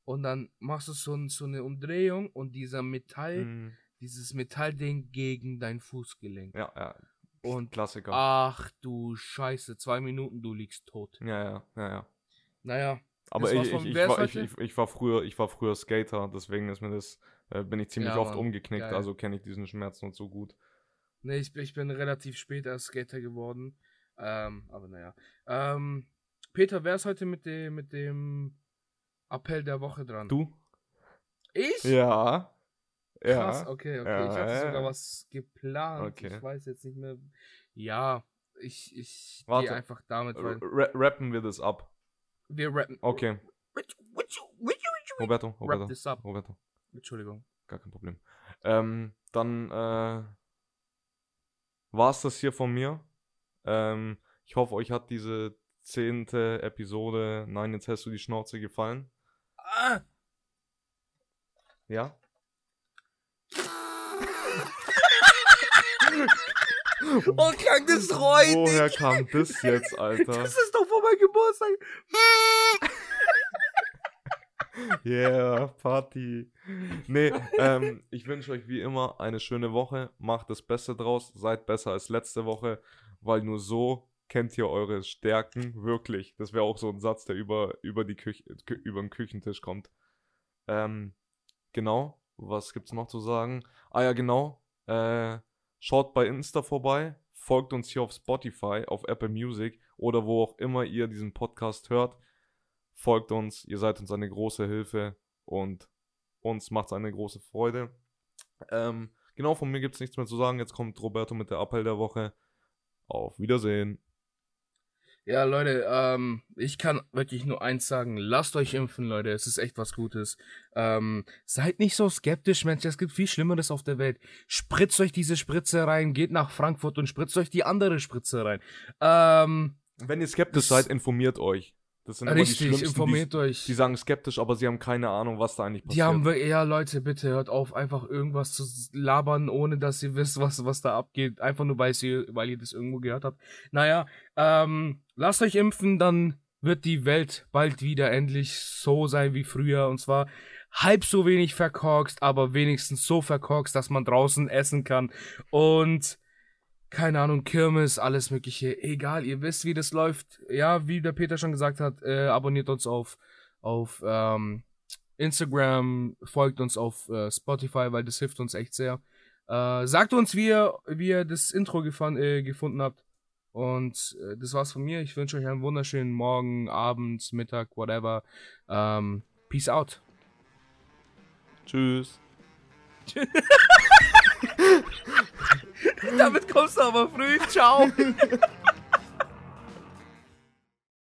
und dann machst du so, so eine Umdrehung und dieser Metall, Mhm. dieses Metallding gegen dein Fußgelenk. Ja, ja. Und Klassiker. ach du Scheiße, zwei Minuten, du liegst tot. Ja, ja, ja, ja. Naja, Aber ich, ich, ich, war, ich, war früher, ich war früher Skater, deswegen ist mir das, äh, bin ich ziemlich Ja, oft Mann. umgeknickt, Geil. also kenne ich diesen Schmerz nicht so gut. Nee, ich, ich bin relativ spät erst Skater geworden. Ähm, aber naja. Ähm, Peter, wer ist heute mit dem, mit dem Appell der Woche dran? Du? Ich? Ja. Krass, Ja. okay, okay. Ja, ich hatte sogar ja. was geplant. Okay. Ich weiß jetzt nicht mehr. Ja, ich, ich Warte. gehe einfach damit, Ra rappen wir das ab. wir rappen. Okay. Roberto, Roberto. Roberto, Entschuldigung. gar kein Problem. Ähm, dann äh, war es das hier von mir. Ähm, ich hoffe, euch hat diese zehnte Episode Nein, jetzt hast du die Schnauze gefallen. Ah! Ja? <laughs> Oh, krank, das reut Woher kam das jetzt, Alter? Das ist doch vor meinem Geburtstag. Yeah, Party. Nee, ähm, ich wünsche euch wie immer eine schöne Woche. Macht das Beste draus. Seid besser als letzte Woche, weil nur so kennt ihr eure Stärken wirklich. Das wäre auch so ein Satz, der über, über, die Küche, Kü über den Küchentisch kommt. Ähm, genau. Was gibt's noch zu sagen? Ah ja, genau. Äh, schaut bei Insta vorbei. Folgt uns hier auf Spotify, auf Apple Music oder wo auch immer ihr diesen Podcast hört folgt uns, ihr seid uns eine große Hilfe und uns macht es eine große Freude. Ähm, genau, von mir gibt es nichts mehr zu sagen. Jetzt kommt Roberto mit der Appell der Woche. Auf Wiedersehen. Ja, Leute, ähm, ich kann wirklich nur eins sagen. Lasst euch impfen, Leute. Es ist echt was Gutes. Ähm, seid nicht so skeptisch, Mensch. Es gibt viel Schlimmeres auf der Welt. Spritzt euch diese Spritze rein, geht nach Frankfurt und spritzt euch die andere Spritze rein. Ähm, Wenn ihr skeptisch seid, informiert euch. Das sind Richtig, die informiert die, euch. Die sagen skeptisch, aber sie haben keine Ahnung, was da eigentlich passiert. Die haben ja Leute, bitte hört auf, einfach irgendwas zu labern, ohne dass ihr wisst, was, was da abgeht. Einfach nur, weil ihr, weil ihr das irgendwo gehört habt. Naja, ähm, lasst euch impfen, dann wird die Welt bald wieder endlich so sein wie früher. Und zwar halb so wenig verkorkst, aber wenigstens so verkorkst, dass man draußen essen kann. Und keine Ahnung, Kirmes, alles mögliche, egal, ihr wisst, wie das läuft. Ja, wie der Peter schon gesagt hat, äh, abonniert uns auf, auf ähm, Instagram, folgt uns auf äh, Spotify, weil das hilft uns echt sehr. Äh, sagt uns, wie ihr, wie ihr das Intro gefan, äh, gefunden habt. Und äh, das war's von mir. Ich wünsche euch einen wunderschönen Morgen, Abend, Mittag, whatever. Ähm, peace out. Tschüss. <laughs> Damit kommst du aber früh. Ciao. <laughs>